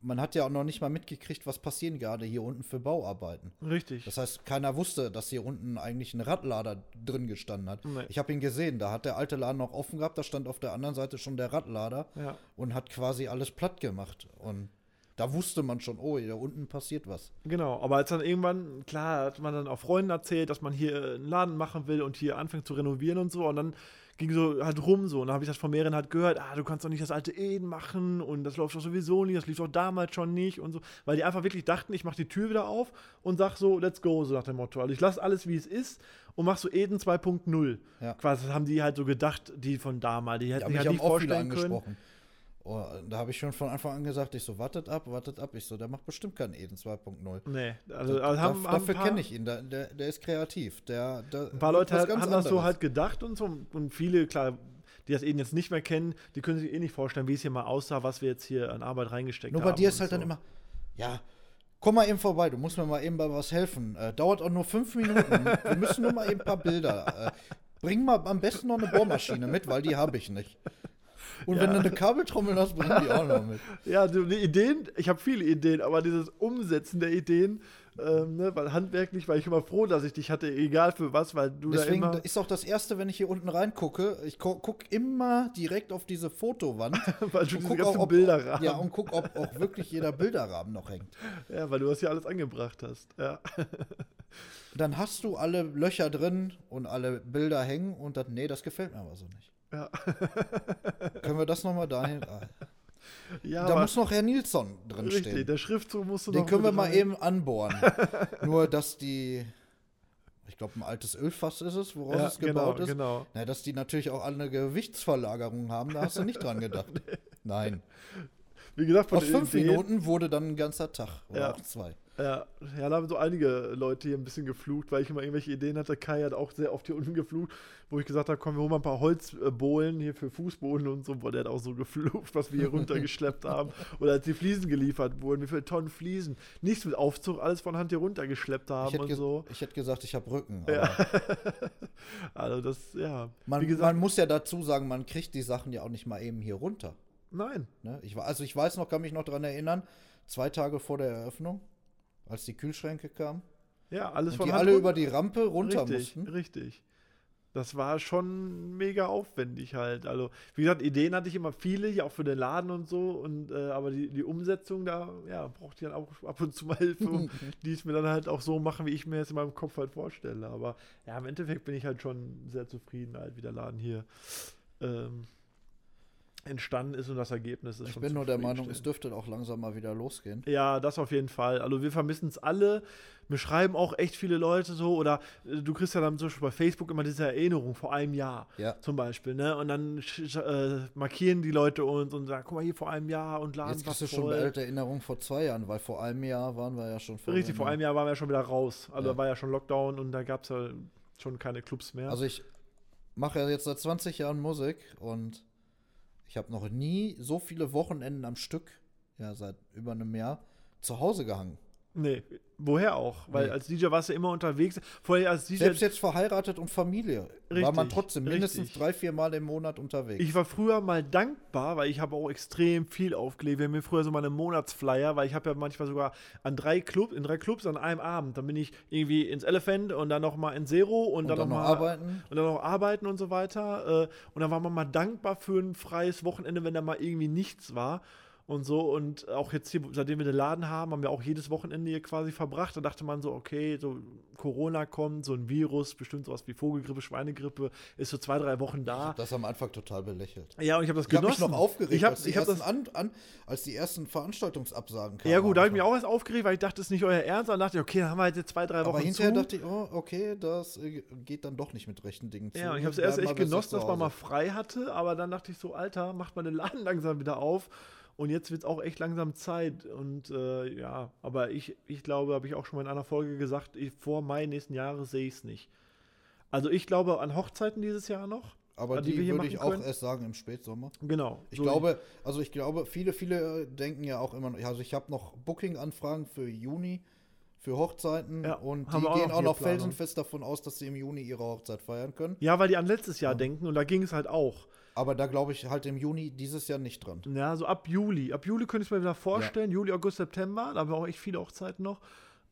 man hat ja auch noch nicht mal mitgekriegt, was passieren gerade hier unten für Bauarbeiten. Richtig. Das heißt, keiner wusste, dass hier unten eigentlich ein Radlader drin gestanden hat. Nee. Ich habe ihn gesehen, da hat der alte Laden noch offen gehabt, da stand auf der anderen Seite schon der Radlader Ja. und hat quasi alles platt gemacht. Und da wusste man schon, oh, hier unten passiert was. Genau, aber als dann irgendwann, klar, hat man dann auch Freunden erzählt, dass man hier einen Laden machen will und hier anfängt zu renovieren und so und dann ging so halt rum so und dann habe ich das von mehreren halt gehört, ah, du kannst doch nicht das alte Eden machen und das läuft doch sowieso nicht, das lief doch damals schon nicht und so, weil die einfach wirklich dachten, ich mache die Tür wieder auf und sag so, let's go, so nach dem Motto. Also ich lasse alles, wie es ist und mach so Eden 2.0. Ja. Quasi, das haben die halt so gedacht, die von damals, die Ja, hätten mich sich halt haben nicht vorstellen können. Oh, da habe ich schon von Anfang an gesagt, ich so, wartet ab, wartet ab. Ich so, der macht bestimmt keinen Eden 2.0. Nee, also, also haben, da- haben dafür kenne ich ihn, der, der, der ist kreativ. Der, der Ein paar Leute halt, haben das so anderes. halt gedacht und so. Und viele, klar, die das eben jetzt nicht mehr kennen, die können sich eh nicht vorstellen, wie es hier mal aussah, was wir jetzt hier an Arbeit reingesteckt Nur haben. bei dir ist halt so. dann immer, ja, komm mal eben vorbei, du musst mir mal eben bei was helfen. Äh, dauert auch nur fünf Minuten. Wir müssen nur mal eben ein paar Bilder. Äh, bring mal am besten noch eine Bohrmaschine mit, weil die habe ich nicht. Und wenn du eine Kabeltrommel hast, bring die auch noch mit. Ja, die, die Ideen, ich habe viele Ideen, aber dieses Umsetzen der Ideen, ähm, ne, weil handwerklich war ich immer froh, dass ich dich hatte, egal für was, weil du Deswegen da immer, ist auch das Erste, wenn ich hier unten reingucke, ich gu guck immer direkt auf diese Fotowand. weil du und guck auch, ob, Bilderrahmen, Ja, und guck, ob auch wirklich jeder Bilderrahmen noch hängt. ja, weil du das hier alles angebracht hast. Ja. Dann hast du alle Löcher drin und alle Bilder hängen und dann, nee, das gefällt mir aber so nicht. Ja. Können wir das nochmal dahin? Ah. Ja, da muss noch Herr Nilsson drin richtig, stehen. der Schriftzug musst du Den noch können wir mal rein. eben anbohren. Nur, dass die, ich glaube, ein altes Ölfass ist es, woraus ja, es gebaut genau, ist. genau. Na, dass die natürlich auch alle eine Gewichtsverlagerung haben, da hast du nicht dran gedacht. Nein. Wie gesagt, von Aus fünf Ideen- Minuten wurde dann ein ganzer Tag oder Ja. auch zwei. Ja, ja, da haben so einige Leute hier ein bisschen geflucht, weil ich immer irgendwelche Ideen hatte. Kai hat auch sehr oft hier unten geflucht, wo ich gesagt habe, komm, wir holen mal ein paar Holzbohlen hier für Fußboden und so. Boah, der hat auch so geflucht, was wir hier runtergeschleppt haben. Oder als die Fliesen geliefert wurden, wie viele Tonnen Fliesen. Nichts mit Aufzug, alles von Hand hier runtergeschleppt haben und so. ich hätte gesagt, ich habe Rücken. Aber Ja. Also das, ja. man, gesagt, man muss ja dazu sagen, man kriegt die Sachen ja auch nicht mal eben hier runter. nein. Ne? Ich, also ich weiß noch, kann mich noch daran erinnern, zwei Tage vor der Eröffnung, als die Kühlschränke kamen Ja, alles und von die Hand alle runter. über die Rampe runter richtig, mussten. Richtig. Das war schon mega aufwendig halt. Also, wie gesagt, Ideen hatte ich immer viele, ja auch für den Laden und so. Und äh, aber die, die Umsetzung da, ja, brauchte ich dann auch ab und zu mal Hilfe, um die es mir dann halt auch so machen, wie ich mir es in meinem Kopf halt vorstelle. Aber ja, im Endeffekt bin ich halt schon sehr zufrieden, halt, wie der Laden hier ähm, entstanden ist und das Ergebnis ist Ich bin nur der Meinung, es dürfte auch langsam mal wieder losgehen. Ja, das auf jeden Fall. Also wir vermissen es alle. Mir schreiben auch echt viele Leute so, oder äh, du kriegst ja dann zum Beispiel bei Facebook immer diese Erinnerung vor einem Jahr Ja. zum Beispiel, ne? Und dann äh, markieren die Leute uns und sagen, guck mal hier vor einem Jahr und laden Jetzt was du schon alte Erinnerung vor zwei Jahren, weil vor einem Jahr waren wir ja schon vor Richtig, vor einem Jahr waren wir ja schon wieder raus. Also Ja. da war ja schon Lockdown und da gab es ja schon keine Clubs mehr. Also ich mache ja jetzt seit 20 Jahren Musik und ich habe noch nie so viele Wochenenden am Stück, ja seit über einem Jahr, zu Hause gehangen. Nee, woher auch? Weil Nee. als DJ warst du immer unterwegs. Vorher als DJ Selbst jetzt verheiratet und Familie war man Richtig, trotzdem mindestens richtig. drei, vier Mal im Monat unterwegs. Ich war früher mal dankbar, weil ich habe auch extrem viel aufgelegt. Wir haben mir früher so meine Monatsflyer, weil ich habe ja manchmal sogar an drei Clubs, in drei Clubs an einem Abend. Dann bin ich irgendwie ins Elephant und dann noch mal in Zero und, und dann, dann noch noch mal arbeiten. und dann noch arbeiten und so weiter. Äh, Und dann war man mal dankbar für ein freies Wochenende, wenn da mal irgendwie nichts war. Und so, und auch jetzt hier, seitdem wir den Laden haben, haben wir auch jedes Wochenende hier quasi verbracht. Da dachte man so, okay, so Corona kommt, so ein Virus, bestimmt sowas wie Vogelgrippe, Schweinegrippe, ist so zwei, drei Wochen Ich da. habe das am Anfang total belächelt. Ja, und ich habe das Ich habe mich genossen. noch aufgeregt, Ich habe als, die ich hab das, an, an, als die ersten Veranstaltungsabsagen kamen. ja gut, da habe ich mich auch erst aufgeregt, weil ich dachte, das ist nicht euer Ernst. Dann dachte ich, okay, dann haben wir halt jetzt zwei, drei Aber Wochen hinterher zu. dachte ich, oh, okay, das äh, geht dann doch nicht mit rechten Dingen zu. Ja, und ich habe es erst echt genossen, dass man mal frei hatte, aber dann dachte ich so, Alter, macht mal den Laden langsam wieder auf. Und jetzt wird es auch echt langsam Zeit. Und äh, ja, aber ich, ich glaube, habe ich auch schon mal in einer Folge gesagt, ich, vor Mai nächsten Jahres sehe ich es nicht. Also ich glaube an Hochzeiten dieses Jahr noch. Aber die die, würde ich auch können. erst sagen im Spätsommer. Genau. Ich so- glaube, also ich glaube, viele, viele äh, denken ja auch immer, noch- also ich habe noch Booking-Anfragen für Juni für Hochzeiten Ja, und die auch gehen auch noch felsenfest davon aus, dass sie im Juni ihre Hochzeit feiern können. Ja, weil die an letztes Jahr denken und da ging es halt auch. Aber da glaube ich halt im Juni dieses Jahr nicht dran. Ja, so ab Juli. Ab Juli könnte ich mir wieder vorstellen. Juli, August, September. Da haben wir auch echt viele Hochzeiten noch.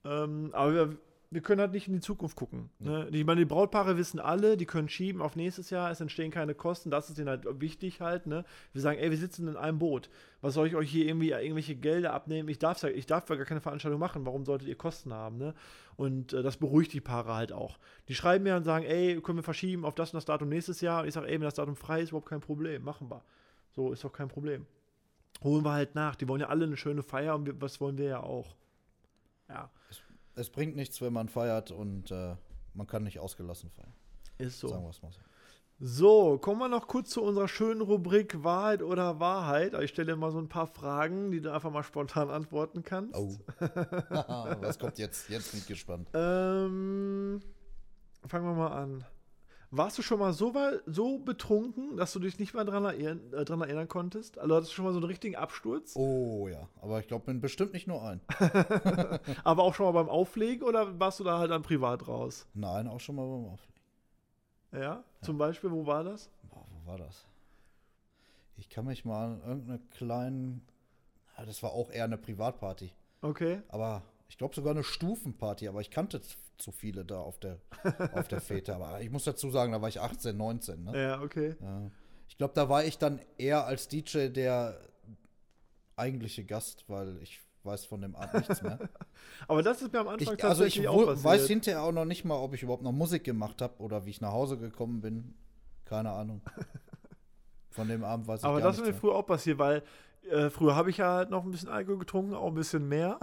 Ähm, aber wir, wir können halt nicht in die Zukunft gucken. Ne? Die, ich meine, die Brautpaare wissen alle, die können schieben auf nächstes Jahr, es entstehen keine Kosten. Das ist denen halt wichtig halt. Ne? Wir sagen, ey, wir sitzen in einem Boot. Was soll ich euch hier irgendwie irgendwelche Gelder abnehmen? Ich darf ja, ich darf ja gar keine Veranstaltung machen. Warum solltet ihr Kosten haben? Ne? Und äh, das beruhigt die Paare halt auch. Die schreiben mir und sagen, ey, können wir verschieben auf das und das Datum nächstes Jahr? Und ich sage, ey, wenn das Datum frei ist, überhaupt kein Problem. Machen wir. So, ist doch kein Problem. Holen wir halt nach. Die wollen ja alle eine schöne Feier und was wollen wir ja auch. Ja, Es bringt nichts, wenn man feiert und äh, man kann nicht ausgelassen feiern. ist so. Sagen wir es mal so. So, kommen wir noch kurz zu unserer schönen Rubrik Wahrheit oder Wahrheit. Ich stelle dir mal so ein paar Fragen, die du einfach mal spontan antworten kannst. Oh. Was kommt jetzt? Jetzt bin ich gespannt. Ähm, fangen wir mal an. Warst du schon mal so, so betrunken, dass du dich nicht mehr dran erinnern, äh, dran erinnern konntest? Also hattest du schon mal so einen richtigen Absturz? Oh ja, aber ich glaube, bestimmt nicht nur ein. Aber auch schon mal beim Auflegen oder warst du da halt dann privat raus? Nein, auch schon mal beim Auflegen. Ja? Zum Beispiel, wo war das? Boah, wo war das? Ich kann mich mal an irgendeine kleinen. Ja, das war auch eher eine Privatparty. Okay. Aber ich glaube sogar eine Stufenparty, aber ich kannte zu viele da auf der, auf der Fete. Aber ich muss dazu sagen, da war ich 18, 19. Ne? Ja, okay. Ja. Ich glaube, da war ich dann eher als DJ der eigentliche Gast, weil ich weiß von dem Art nichts mehr. Aber das ist mir am Anfang Ich, also ich tatsächlich auch passiert. weiß hinterher auch noch nicht mal, ob ich überhaupt noch Musik gemacht habe oder wie ich nach Hause gekommen bin. Keine Ahnung. Von dem Abend weiß ich Aber das ist mir früher auch passiert, weil äh, früher habe ich ja halt noch ein bisschen Alkohol getrunken, auch ein bisschen mehr.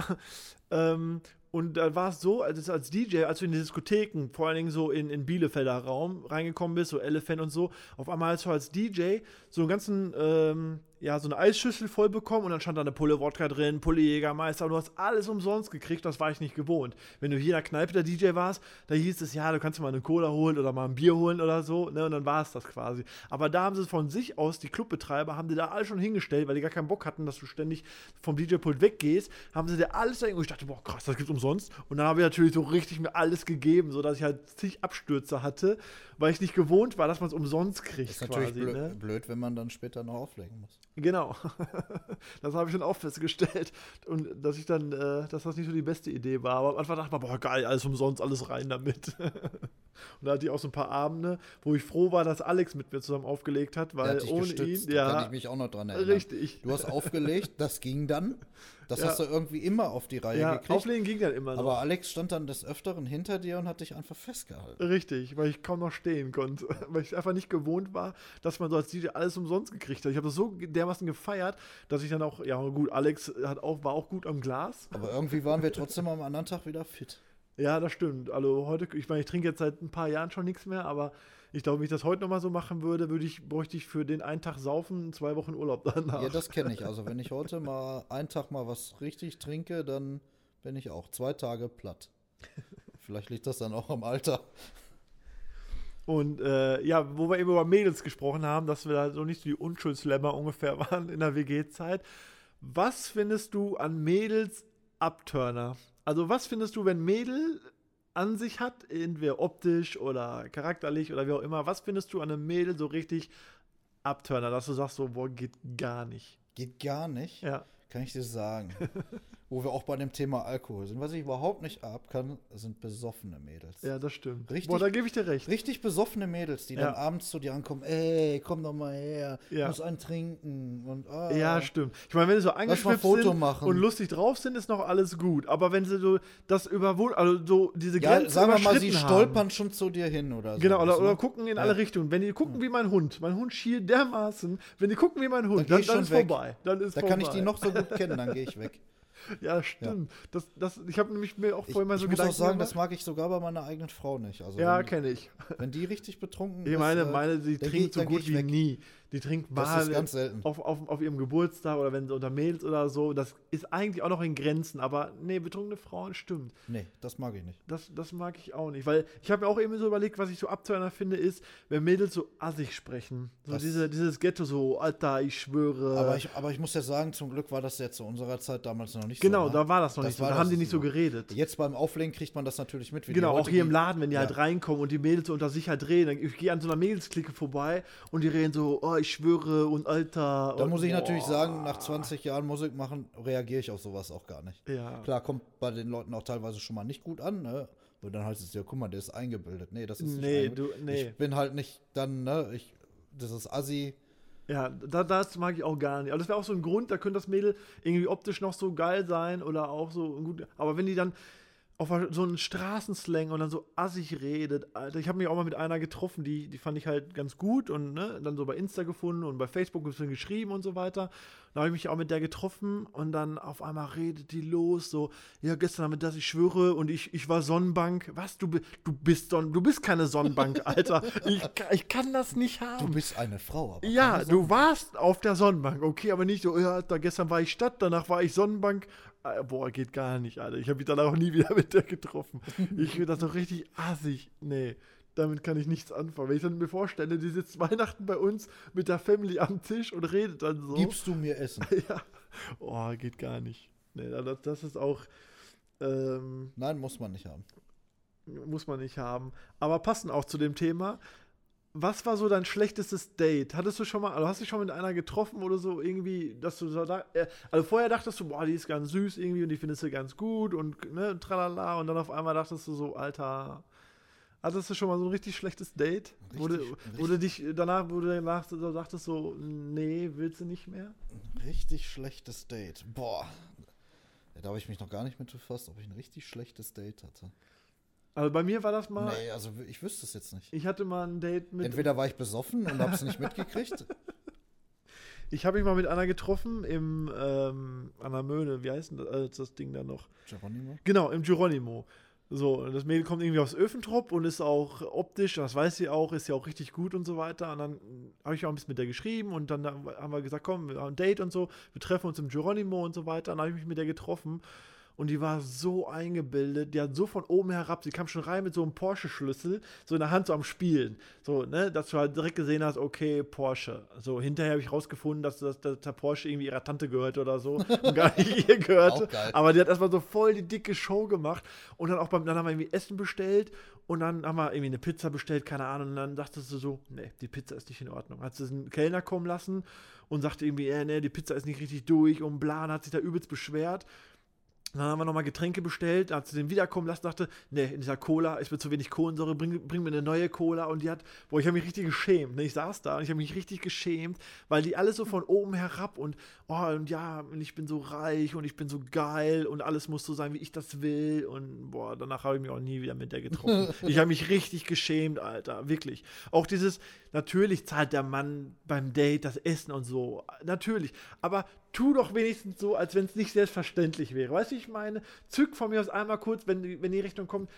ähm, und da war es so, als, als DJ, als du in die Diskotheken, vor allen Dingen so in, in Bielefelder Raum reingekommen bist, so Elephant und so, auf einmal hast du als DJ so einen ganzen, ähm, ja, so eine Eisschüssel voll bekommen und dann stand da eine Pulle Wodka drin, Pulle Jägermeister und du hast alles umsonst gekriegt, das war ich nicht gewohnt. Wenn du hier in der Kneipe der DJ warst, da hieß es, ja, du kannst dir mal eine Cola holen oder mal ein Bier holen oder so, ne, und dann war es das quasi. Aber da haben sie von sich aus, die Clubbetreiber, haben die da alles schon hingestellt, weil die gar keinen Bock hatten, dass du ständig vom DJ-Pult weggehst, haben sie dir alles da und ich dachte, boah, krass, das gibt's umsonst. Und dann habe ich natürlich so richtig mir alles gegeben, sodass ich halt zig Abstürze hatte, weil ich nicht gewohnt war, dass man es umsonst kriegt. Das ist natürlich quasi, blöd, ne? blöd, wenn man dann später noch auflegen muss. Genau. das habe ich schon auch festgestellt. Und dass ich dann, äh, dass das nicht so die beste Idee war. Aber am Anfang dachte ich mir, boah, geil, alles umsonst, alles rein damit. und da hatte ich auch so ein paar Abende, wo ich froh war, dass Alex mit mir zusammen aufgelegt hat, weil ohne gestützt, ihn, da kann ja, ich mich auch noch dran erinnern. richtig. Du hast aufgelegt, das ging dann. Das Ja. hast du irgendwie immer auf die Reihe Ja, gekriegt. auflegen ging dann immer noch. Aber Alex stand dann des Öfteren hinter dir und hat dich einfach festgehalten. Richtig, weil ich kaum noch stehen konnte. weil ich einfach nicht gewohnt war, dass man so als DJ alles umsonst gekriegt hat. Ich habe das so dermaßen gefeiert, dass ich dann auch, ja gut, Alex hat auch, war auch gut am Glas. Aber irgendwie waren wir trotzdem am anderen Tag wieder fit. Ja, das stimmt. Also heute, ich meine, ich trinke jetzt seit ein paar Jahren schon nichts mehr, aber ich glaube, wenn ich das heute nochmal so machen würde, würde ich, bräuchte ich für den einen Tag saufen zwei Wochen Urlaub danach. Ja, das kenne ich. Also wenn ich heute mal einen Tag mal was richtig trinke, dann bin ich auch zwei Tage platt. Vielleicht liegt das dann auch am Alter. Und äh, ja, wo wir eben über Mädels gesprochen haben, dass wir da so nicht so die Unschuldslämmer ungefähr waren in der WG-Zeit. Was findest du an Mädels Abturner? Also was findest du, wenn Mädel an sich hat, entweder optisch oder charakterlich oder wie auch immer, was findest du an einem Mädel so richtig Abturner, dass du sagst so, boah, geht gar nicht. Geht gar nicht, Ja. kann ich dir sagen. Wo wir auch bei dem Thema Alkohol sind. Was ich überhaupt nicht ab kann, sind besoffene Mädels. Ja, das stimmt. Richtig- Boah, da gebe ich dir recht. Richtig besoffene Mädels, die Ja. dann abends zu dir ankommen, ey, komm doch mal her, Ja. muss einen trinken und ah. Ja, stimmt. Ich meine, wenn sie so angeschwipst Foto sind machen. und lustig drauf sind, ist noch alles gut. Aber wenn sie so das überwunden, also so diese Ja, Grenze sagen wir mal, sie überschritten stolpern schon zu dir hin oder so. Genau, oder, oder gucken in Ja. alle Richtungen. Wenn die gucken wie mein Hund, mein Hund schielt dermaßen, wenn die gucken wie mein Dann Hund, dann, dann schon ist weg. vorbei. Dann ist Da vorbei. kann ich die noch so gut kennen, dann gehe ich weg. Ja, stimmt. Das, das, ich habe nämlich mir auch Ich, vorhin mal so ich muss Gedanken auch sagen, das gemacht. mag ich sogar bei meiner eigenen Frau nicht. Also Ja, kenne ich. wenn die richtig betrunken Ich ist, meine, äh, meine, sie trinkt ich- so gut ich wie weg. nie. Die ganz selten. auf, auf, auf ihrem Geburtstag oder wenn sie unter Mädels oder so. Das ist eigentlich auch noch in Grenzen, aber nee, betrunkene Frauen stimmt. Nee, das mag ich nicht. Das, das mag ich auch nicht, weil ich habe mir auch eben so überlegt, was ich so abtörner finde, ist, wenn Mädels so assig sprechen. So Das- diese, dieses Ghetto so, Alter, ich schwöre. Aber ich, aber ich muss ja sagen, zum Glück war das ja zu unserer Zeit damals noch nicht genau, so. da war das noch Das nicht so. Da haben die nicht so so. geredet. Jetzt beim Auflegen kriegt man das natürlich mit. wie die Genau, auch hier im Laden, wenn die halt Ja. reinkommen und die Mädels so unter sich halt reden. Dann- Ich gehe an so einer Mädelsklicke vorbei und die reden so, oh, ich schwöre und Alter. Da und, muss ich natürlich boah. sagen, nach 20 Jahren Musik machen, reagiere ich auf sowas auch gar nicht. Ja. Klar, kommt bei den Leuten auch teilweise schon mal nicht gut an, ne? Und dann heißt es ja, guck mal, der ist eingebildet. Nee, das ist nicht Nee, du- nee. Ich bin halt nicht dann, ne? Ich, das ist Assi. Ja, da, das mag ich auch gar nicht. Aber das wäre auch so ein Grund, da könnte das Mädel irgendwie optisch noch so geil sein oder auch so gut. Aber wenn die dann auf so einen Straßenslang und dann so assig redet, Alter, ich habe mich auch mal mit einer getroffen, die, die fand ich halt ganz gut und ne, dann so bei Insta gefunden und bei Facebook ein bisschen geschrieben und so weiter. Da habe ich mich auch mit der getroffen und dann auf einmal redet die los, so, ja, gestern haben wir das, ich schwöre, und ich, ich war Sonnenbank. Was? Du, du bist Sonn du bist keine Sonnenbank, Alter. Ich, ich kann das nicht haben. Du bist eine Frau, aber Ja, du warst auf der Sonnenbank, okay, aber nicht so, ja, da gestern war ich Stadt, danach war ich Sonnenbank. Äh, Boah, geht gar nicht, Alter. Ich habe mich danach auch nie wieder mit der getroffen. Ich finde das doch richtig assig. Nee, damit kann ich nichts anfangen. Wenn ich dann mir vorstelle, die sitzt Weihnachten bei uns mit der Family am Tisch und redet dann so. Gibst du mir Essen? Ja. Oh, geht gar nicht. Nee, das, das ist auch. Ähm, Nein, muss man nicht haben. muss man nicht haben. Aber passend auch zu dem Thema. Was war so dein schlechtestes Date? Hattest du schon mal, also hast du dich schon mit einer getroffen oder so irgendwie, dass du so da, äh, also vorher dachtest du, boah, die ist ganz süß irgendwie und die findest du ganz gut und ne, tralala und dann auf einmal dachtest du so, Alter, hattest du schon mal so ein richtig schlechtes Date? wo, du, Richtig- wo du dich danach, wo du danach so dachtest so, nee, willst du nicht mehr? Richtig schlechtes Date. Boah. Da habe ich mich noch gar nicht mit befasst, ob ich ein richtig schlechtes Date hatte. Also bei mir war das mal, Nee, also ich wüsste es jetzt nicht. ich hatte mal ein Date mit, Entweder war ich besoffen und habe es nicht mitgekriegt. ich habe mich mal mit einer getroffen im, ähm, an der Möhne, wie heißt denn das, äh, das Ding da noch? Geronimo? Genau, im Geronimo. So, und das Mädel kommt irgendwie aus Öfentrop und ist auch optisch, das weiß sie auch, ist ja auch richtig gut und so weiter. Und dann habe ich auch ein bisschen mit der geschrieben und dann haben wir gesagt, komm, wir haben ein Date und so, wir treffen uns im Geronimo und so weiter. Und dann habe ich mich mit der getroffen und die war so eingebildet, die hat so von oben herab, sie kam schon rein mit so einem Porsche-Schlüssel, so in der Hand so am Spielen. So, ne, dass du halt direkt gesehen hast, okay, Porsche. So, hinterher habe ich rausgefunden, dass, dass, dass der Porsche irgendwie ihrer Tante gehört oder so und gar nicht ihr gehörte. Aber die hat erstmal so voll die dicke Show gemacht und dann auch beim, dann haben wir irgendwie Essen bestellt und dann haben wir irgendwie eine Pizza bestellt, keine Ahnung, und dann dachtest du so, nee, die Pizza ist nicht in Ordnung. Hat sie einen Kellner kommen lassen und sagte irgendwie, äh, nee, die Pizza ist nicht richtig durch und bla, und hat sich da übelst beschwert. Dann haben wir nochmal Getränke bestellt, dann hat sie den wiederkommen lassen, dachte, nee, in dieser Cola ist mir zu wenig Kohlensäure, bring, bring mir eine neue Cola. Und die hat, boah, ich habe mich richtig geschämt. Ne? Ich saß da und ich habe mich richtig geschämt, weil die alles so von oben herab und, oh, und ja, und ich bin so reich und ich bin so geil und alles muss so sein, wie ich das will. Und boah, danach habe ich mich auch nie wieder mit der getroffen. ich habe mich richtig geschämt, Alter, wirklich. Auch dieses, natürlich zahlt der Mann beim Date das Essen und so, natürlich. Aber tu doch wenigstens so, als wenn es nicht selbstverständlich wäre. Weißt du, ich meine? Zück von mir aus einmal kurz, wenn die, wenn die Rechnung kommt,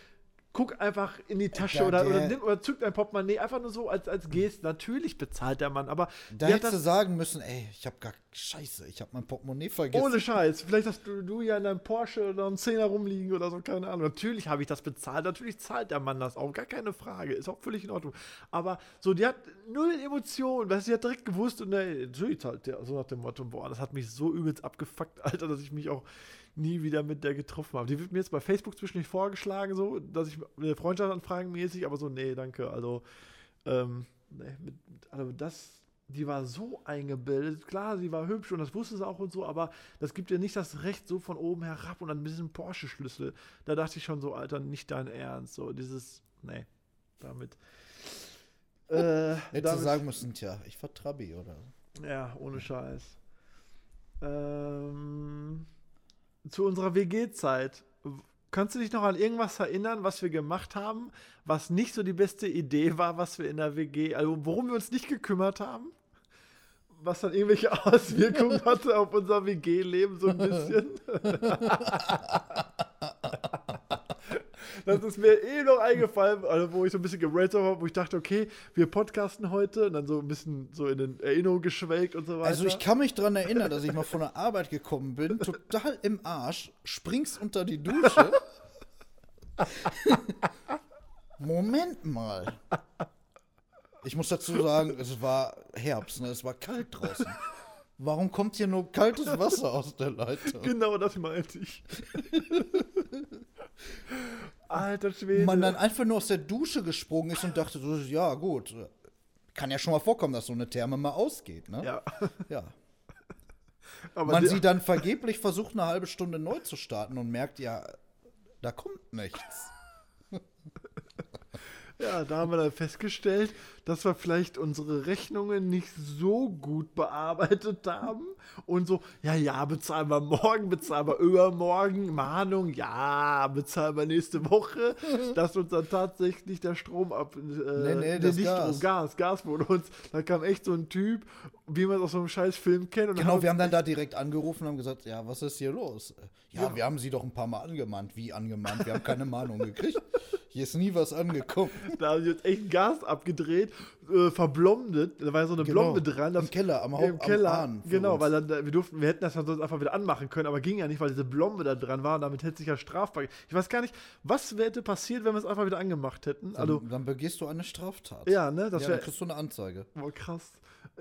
guck einfach in die Tasche Ja, oder, der- oder, nimm, oder zück dein Portemonnaie, einfach nur so als, als Geste. Natürlich bezahlt der Mann, aber Da hättest du sagen müssen, ey, ich habe gar Scheiße, ich habe mein Portemonnaie vergessen. ohne Scheiß. Vielleicht hast du, du ja in deinem Porsche oder einem Zehner rumliegen oder so, keine Ahnung. Natürlich habe ich das bezahlt. Natürlich zahlt der Mann das auch. Gar keine Frage. Ist auch völlig in Ordnung. Aber so, die hat null Emotionen. Weil sie hat direkt gewusst und äh, natürlich zahlt der. So nach dem Motto, boah, das hat mich so übelst abgefuckt, Alter, dass ich mich auch nie wieder mit der getroffen habe. Die wird mir jetzt bei Facebook zwischendurch vorgeschlagen, so, dass ich eine Freundschaftsanfragen mäßig, aber so, nee, danke. Also, ähm, nee, mit, also das, die war so eingebildet. Klar, sie war hübsch und das wusste sie auch und so, aber das gibt ihr nicht das Recht so von oben herab und dann mit diesem Porsche-Schlüssel. Da dachte ich schon so, Alter, nicht dein Ernst. So, dieses, nee, damit. Äh, Hättest du damit sagen müssen, tja, ich war Trabi oder ja, ohne Scheiß. Ähm, zu unserer WG-Zeit. Kannst du dich noch an irgendwas erinnern, was wir gemacht haben, was nicht so die beste Idee war, was wir in der WG, also worum wir uns nicht gekümmert haben? Was dann irgendwelche Auswirkungen hatte auf unser WG-Leben so ein bisschen? Das ist mir eh noch eingefallen, also wo ich so ein bisschen gerantet habe, wo ich dachte, okay, wir podcasten heute und dann so ein bisschen so in den Erinnerungen geschwelgt und so weiter. Also ich kann mich daran erinnern, dass ich mal von der Arbeit gekommen bin, total im Arsch, springst unter die Dusche. Moment mal. Ich muss dazu sagen, es war Herbst, ne? es war kalt draußen. Warum kommt hier nur kaltes Wasser aus der Leitung? Genau das meinte ich. Alter Schwede. Man dann einfach nur aus der Dusche gesprungen ist und dachte so, ja gut, kann ja schon mal vorkommen, dass so eine Therme mal ausgeht, ne? ja. Ja. Aber Man sie dann vergeblich versucht, eine halbe Stunde neu zu starten und merkt, ja, da kommt nichts. Ja, da haben wir dann festgestellt, dass wir vielleicht unsere Rechnungen nicht so gut bearbeitet haben. Und so, ja, ja, bezahlen wir morgen, bezahlen wir übermorgen, Mahnung, ja, bezahlen wir nächste Woche, dass uns dann tatsächlich der Strom ab. Äh, Nee, nee, das nicht Gas. Strom, Gas, Gas wurde uns. Da kam echt so ein Typ, wie man es aus so einem scheiß Film kennt. Genau, hat wir haben dann da direkt angerufen und haben gesagt, ja, was ist hier los? Ja, wir haben sie doch ein paar Mal angemahnt. Wie angemahnt? Wir haben keine Mahnung gekriegt. Hier ist nie was angekommen. Da haben sie jetzt echt Gas abgedreht, äh, verblomdet. Da war ja so eine Genau. Blombe dran. Im Keller, am Haupt- Im Keller. Ahn genau, uns. weil dann, äh, wir durften, wir hätten das dann sonst einfach wieder anmachen können, aber ging ja nicht, weil diese Blombe da dran war und damit hätte sich ja strafbar. Ich weiß gar nicht, was hätte passiert, wenn wir es einfach wieder angemacht hätten. Dann, Also, dann begehst du eine Straftat. ja, ne, das ja, dann kriegst du eine Anzeige. Boah, krass.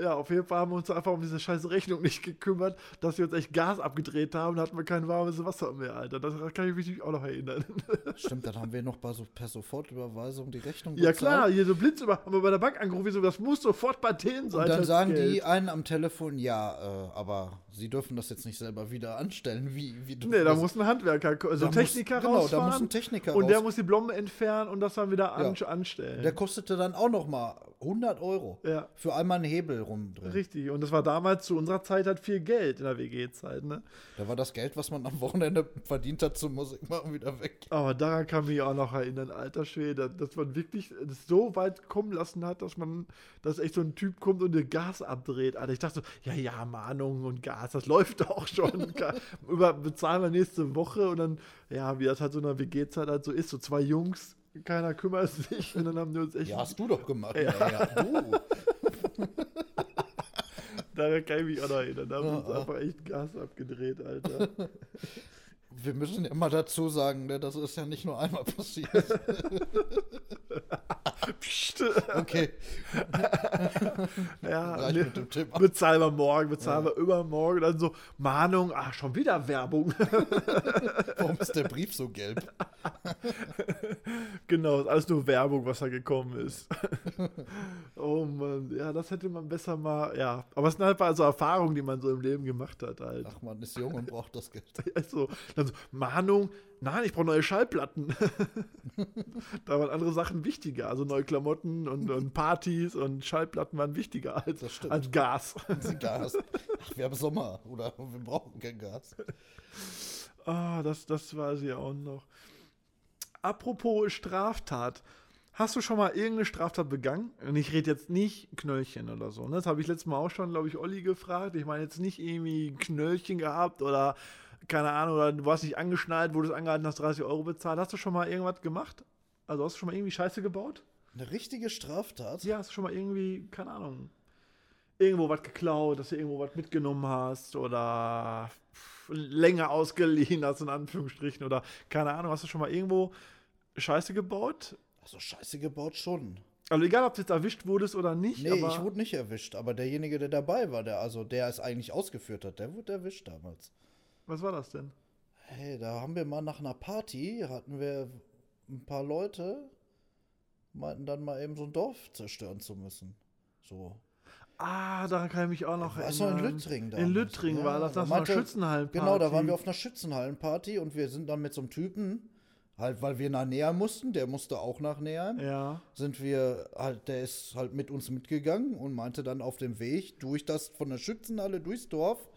Ja, auf jeden Fall haben wir uns einfach um diese scheiß Rechnung nicht gekümmert, dass wir uns echt Gas abgedreht haben, da hatten wir kein warmes Wasser mehr, Alter. Das kann ich mich auch noch erinnern. Stimmt, dann haben wir noch bei so, per Sofortüberweisung die Rechnung ja klar, hier so Blitz über, haben wir bei der Bank angerufen, so, das muss sofort bei denen sein. Und dann sagen Geld. die einen am Telefon, ja, äh, aber sie dürfen das jetzt nicht selber wieder anstellen. Wie, wie Nee, da muss ein Handwerker, also ein muss- Techniker genau, da rausfahren. muss ein Techniker Und der raus. muss die Blombe entfernen und das dann wieder an, Ja. anstellen. Der kostete dann auch noch mal 100 Euro Ja. für einmal einen Hebel rumdrehen. Richtig. Und das war damals zu unserer Zeit halt viel Geld in der WG-Zeit, ne? Da war das Geld, was man am Wochenende verdient hat zum Musikmachen, wieder weg. Aber daran kann mich auch noch erinnern, alter Schwede, dass man wirklich das so weit kommen lassen hat, dass man, dass echt so ein Typ kommt und dir Gas abdreht. Alter, ich dachte so, ja, ja, Mahnung und Gas, das läuft doch schon. Über, bezahlen wir nächste Woche und dann, ja, wie das halt so in der WG-Zeit halt so ist, so zwei Jungs, keiner kümmert sich und dann haben die uns echt Ja, hast du doch gemacht. Ja. Ja, ja du. Daran kann ich mich auch noch erinnern. Da haben wir uns Ja. einfach echt Gas abgedreht, Alter. Wir müssen ja mal dazu sagen, ne, das ist ja nicht nur einmal passiert. Psst. Okay, Ja, ne, mit dem Thema. bezahlen wir morgen, bezahlen wir übermorgen. Dann so Mahnung, ach, schon wieder Werbung. Warum ist der Brief so gelb? genau, ist alles nur Werbung, was da gekommen ist. oh Mann, ja, das hätte man besser mal, ja. Aber es sind halt also Erfahrungen, die man so im Leben gemacht hat halt. Ach, man ist jung und braucht das Geld. Also, dann so, Mahnung, nein, ich brauche neue Schallplatten. da waren andere Sachen wichtiger. Also neue Klamotten und, und Partys und Schallplatten waren wichtiger als, als Gas. Sie Gas. Ach, wir haben Sommer oder wir brauchen kein Gas. Ah, das, das weiß ich auch noch. Apropos Straftat. Hast du schon mal irgendeine Straftat begangen? Und ich rede jetzt nicht Knöllchen oder so. Ne? Das habe ich letztes Mal auch schon, glaube ich, Olli gefragt. Ich meine jetzt nicht irgendwie Knöllchen gehabt oder keine Ahnung, oder du warst nicht angeschnallt, wurdest angehalten, hast 30 Euro bezahlt. Hast du schon mal irgendwas gemacht? Also hast du schon mal irgendwie Scheiße gebaut? Eine richtige Straftat? Ja, hast du schon mal irgendwie, keine Ahnung, irgendwo was geklaut, dass du irgendwo was mitgenommen hast oder länger ausgeliehen hast, in Anführungsstrichen, oder keine Ahnung, hast du schon mal irgendwo Scheiße gebaut? Also Scheiße gebaut schon. Also egal, ob du jetzt erwischt wurdest oder nicht, Nee, aber ich wurde nicht erwischt, aber derjenige, der dabei war, der also der es eigentlich ausgeführt hat, der wurde erwischt damals. Was war das denn? Hey, da haben wir mal nach einer Party, hatten wir ein paar Leute, meinten dann mal eben so ein Dorf zerstören zu müssen. So. Ah, daran kann ich mich auch noch War so in erinnern. Lüttring In damals. Lüttring Ja, war das, da das war eine meinte- Schützenhallenparty. Genau, da waren wir auf einer Schützenhallenparty und wir sind dann mit so einem Typen, halt weil wir nach Neheim mussten, der musste auch nach Neheim, Ja. sind wir halt, der ist halt mit uns mitgegangen und meinte dann auf dem Weg durch das, von der Schützenhalle durchs Dorf,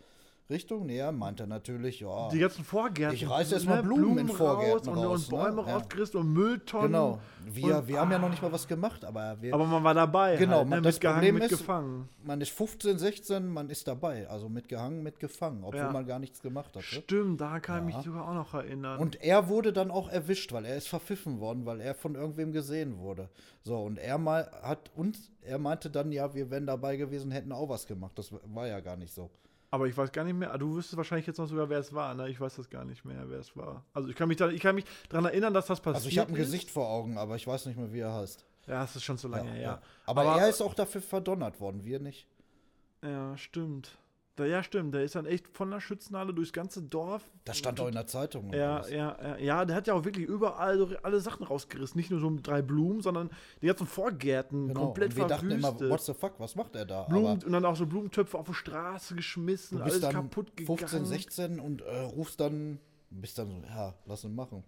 Richtung näher, meinte er natürlich, ja. Die ganzen Vorgärten. Ich reiß erst mal Blumen in Vorgärten raus und, raus, und Bäume ne? Ja. rausgerissen und Mülltonnen. Genau. Wir, Und- wir haben ja noch nicht mal was gemacht, aber wir, Aber man war dabei. Genau, halt, ne? man- das mitgehangen, Problem ist- mitgefangen. man ist 15, 16, man ist dabei. Also mitgehangen, mitgefangen, obwohl Ja. man gar nichts gemacht hat. Stimmt, da kann ich Ja. mich sogar auch noch erinnern. Und er wurde dann auch erwischt, weil er ist verpfiffen worden, weil er von irgendwem gesehen wurde. So, und er mal hat uns, er meinte dann, ja, wir wären dabei gewesen, hätten auch was gemacht. Das war ja gar nicht so. Aber ich weiß gar nicht mehr. ah, Du wüsstest wahrscheinlich jetzt noch sogar, wer es war. Ne? Ich weiß das gar nicht mehr, wer es war. Also ich kann mich, da, ich kann mich daran erinnern, dass das passiert Also ich habe ein ist. Gesicht vor Augen, aber ich weiß nicht mehr, wie er heißt. Ja, es ist schon so lange her. Aber, er ist auch dafür verdonnert worden, wir nicht. Ja, stimmt. Da, ja, stimmt. Der ist dann echt von der Schützenhalle durchs ganze Dorf. Das stand auch in der Zeitung. Ja, ja, ja, ja, der hat ja auch wirklich überall so alle Sachen rausgerissen. Nicht nur so drei Blumen, sondern die ganzen Vorgärten Genau. komplett und wir dachten immer, verwüstet. what the fuck, was macht er da? Blumen, und dann auch so Blumentöpfe auf die Straße geschmissen, alles kaputt gegangen. 15, 16 und äh, rufst dann, bist dann so, ja, lass ihn machen.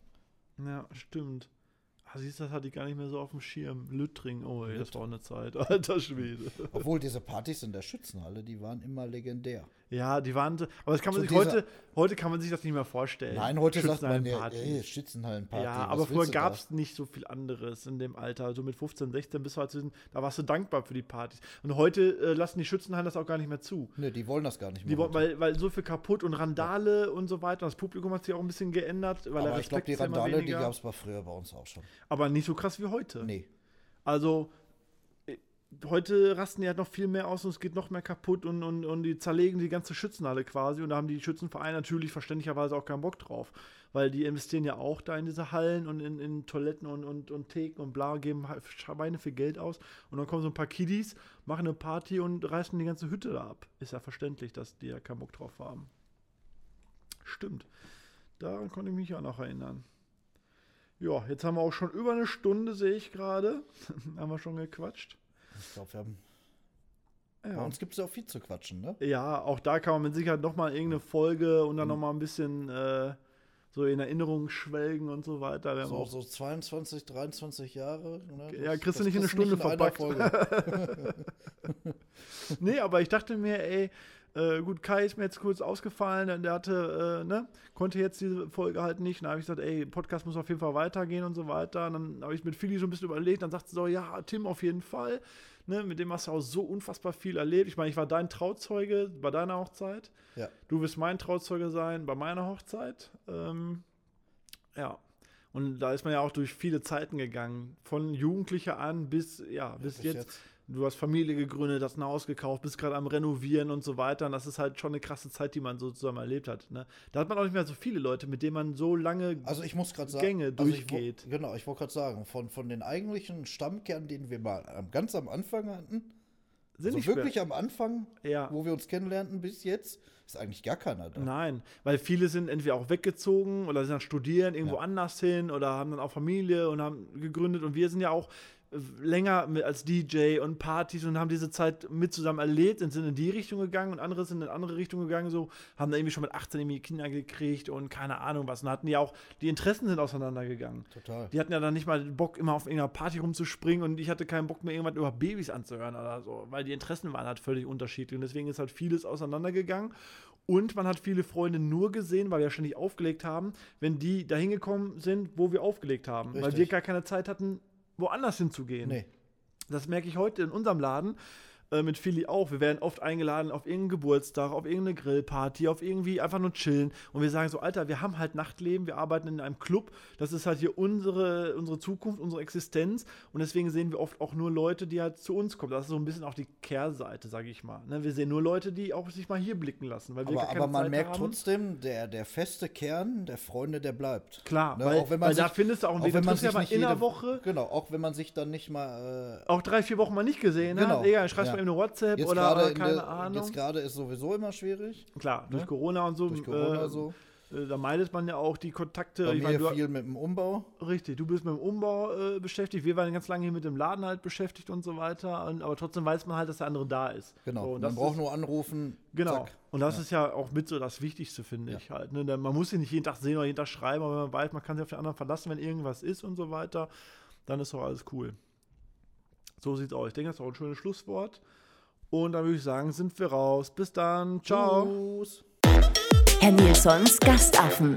Ja, stimmt. Ah, siehst du, das hatte ich gar nicht mehr so auf dem Schirm. Lüttring, oh, ey, das war eine Zeit. Alter Schwede. Obwohl diese Partys in der Schützenhalle, die waren immer legendär. Ja, die waren, so- aber das kann man sich heute, heute kann man sich das nicht mehr vorstellen. Nein, heute sagt man ja, Schützenhallenpartys. ey, Schützenhallenparty. Ja, aber früher gab es nicht so viel anderes in dem Alter. So mit 15, 16 bist du halt, zwischen- da warst du dankbar für die Partys. Und heute äh, lassen die Schützenhallen das auch gar nicht mehr zu. Nee, die wollen das gar nicht Die, mehr. wollen- weil, weil so viel kaputt und Randale und so weiter. Das Publikum hat sich auch ein bisschen geändert. Weil aber ich glaube, die ja Randale, die gab es früher bei uns auch schon. Aber nicht so krass wie heute. Nee. Also, heute rasten die halt noch viel mehr aus und es geht noch mehr kaputt und, und, und die zerlegen die ganze Schützenhalle quasi. Und da haben die Schützenvereine natürlich verständlicherweise auch keinen Bock drauf. Weil die investieren ja auch da in diese Hallen und in, in Toiletten und, und, und Theken und bla, geben halt Schweine viel Geld aus. Und dann kommen so ein paar Kiddies, machen eine Party und reißen die ganze Hütte da ab. Ist ja verständlich, dass die ja keinen Bock drauf haben. Stimmt. Daran konnte ich mich auch noch erinnern. Ja, jetzt haben wir auch schon über eine Stunde, sehe ich gerade. haben wir schon gequatscht. Ich glaube, wir haben. Bei Ja. uns gibt es ja auch viel zu quatschen, ne? ja, auch da kann man mit Sicherheit nochmal irgendeine Folge und dann nochmal ein bisschen äh, so in Erinnerung schwelgen und so weiter. Wir haben So, auch, so 22, 23 Jahre. Ne? Ja, Das- kriegst du nicht in eine Stunde einer verpackt. Folge. nee, aber ich dachte mir, ey, äh, gut, Kai ist mir jetzt kurz ausgefallen, denn der hatte, äh, ne, konnte jetzt diese Folge halt nicht. Dann habe ich gesagt, ey, Podcast muss auf jeden Fall weitergehen und so weiter. Und dann habe ich mit Philly so ein bisschen überlegt, dann sagte sie so, ja, Tim auf jeden Fall. Ne, mit dem hast du auch so unfassbar viel erlebt. Ich meine, ich war dein Trauzeuge bei deiner Hochzeit. ja. Du wirst mein Trauzeuge sein bei meiner Hochzeit. Ähm, ja. Und da ist man ja auch durch viele Zeiten gegangen. Von Jugendlicher an bis, ja, bis, bis jetzt. jetzt. Du hast Familie gegründet, hast ein Haus gekauft, bist gerade am Renovieren und so weiter. Und das ist halt schon eine krasse Zeit, die man so zusammen erlebt hat. Ne? Da hat man auch nicht mehr so viele Leute, mit denen man so lange. Also ich muss gerade sagen, Gänge also ich durchgeht. genau, ich wollte gerade sagen, von, von den eigentlichen Stammkernen, den wir mal ganz am Anfang hatten, sind also wirklich mehr. am Anfang, Ja. wo wir uns kennenlernten bis jetzt, ist eigentlich gar keiner da. Nein, weil viele sind entweder auch weggezogen oder sind dann studieren irgendwo Ja. anders hin oder haben dann auch Familie und haben gegründet. Und wir sind ja auch länger mit, als DJ und Partys und haben diese Zeit mit zusammen erlebt und sind in die Richtung gegangen und andere sind in andere Richtung gegangen, so haben da irgendwie schon mit 18 irgendwie Kinder gekriegt und keine Ahnung was. Und hatten ja auch, die Interessen sind auseinandergegangen. Total. Die hatten ja dann nicht mal Bock, immer auf irgendeiner Party rumzuspringen und ich hatte keinen Bock mehr, irgendwas über Babys anzuhören oder so, weil die Interessen waren halt völlig unterschiedlich und deswegen ist halt vieles auseinandergegangen. Und man hat viele Freunde nur gesehen, weil wir ja ständig aufgelegt haben, wenn die dahin gekommen sind, wo wir aufgelegt haben. Weil Richtig. wir gar keine Zeit hatten, woanders hinzugehen. Nee. Das merke ich heute in unserem Laden äh, mit Philly auch. Wir werden oft eingeladen auf irgendeinen Geburtstag, auf irgendeine Grillparty, auf irgendwie einfach nur chillen. Und wir sagen so, Alter, wir haben halt Nachtleben, wir arbeiten in einem Club. Das ist halt hier unsere, unsere Zukunft, unsere Existenz. Und deswegen sehen wir oft auch nur Leute, die halt zu uns kommen. Das ist so ein bisschen auch die Kehrseite, sage ich mal. Ne? Wir sehen nur Leute, die auch sich mal hier blicken lassen. Weil wir Aber, aber man Zeit merkt haben. trotzdem, der, der feste Kern der Freunde, der bleibt. Klar, Ne, weil, auch wenn man weil da sich- findest du auch einen Weg. wenn man triffst ja sich mal in jede Woche Genau, auch wenn man sich dann nicht mal. Äh, auch drei, vier Wochen mal nicht gesehen Genau, hat. Egal, schreibst ja. Eben eine WhatsApp jetzt oder, in keine der- Ahnung. Jetzt gerade ist sowieso immer schwierig. Klar, durch Ne? Corona und so. Durch Corona äh, so. äh, Da meidet man ja auch die Kontakte. Bei Ich mir meine, du, viel mit dem Umbau. richtig, du bist mit dem Umbau äh, beschäftigt. Wir waren ganz lange hier mit dem Laden halt beschäftigt und so weiter. Und, aber trotzdem weiß man halt, dass der andere da ist. Genau. So, und man braucht ist, nur anrufen. Genau. Zack. Und das ist ja auch mit so das Wichtigste, finde Ja. ich halt. Ne? Man muss sie nicht jeden Tag sehen oder jeden Tag schreiben, aber wenn man weiß, man kann sich auf den anderen verlassen, wenn irgendwas ist und so weiter, dann ist doch alles cool. So sieht's aus. Ich denke, das ist auch ein schönes Schlusswort. Und dann würde ich sagen, sind wir raus. Bis dann. Ciao. Tschüss. Herr Nilsons Gastaffen.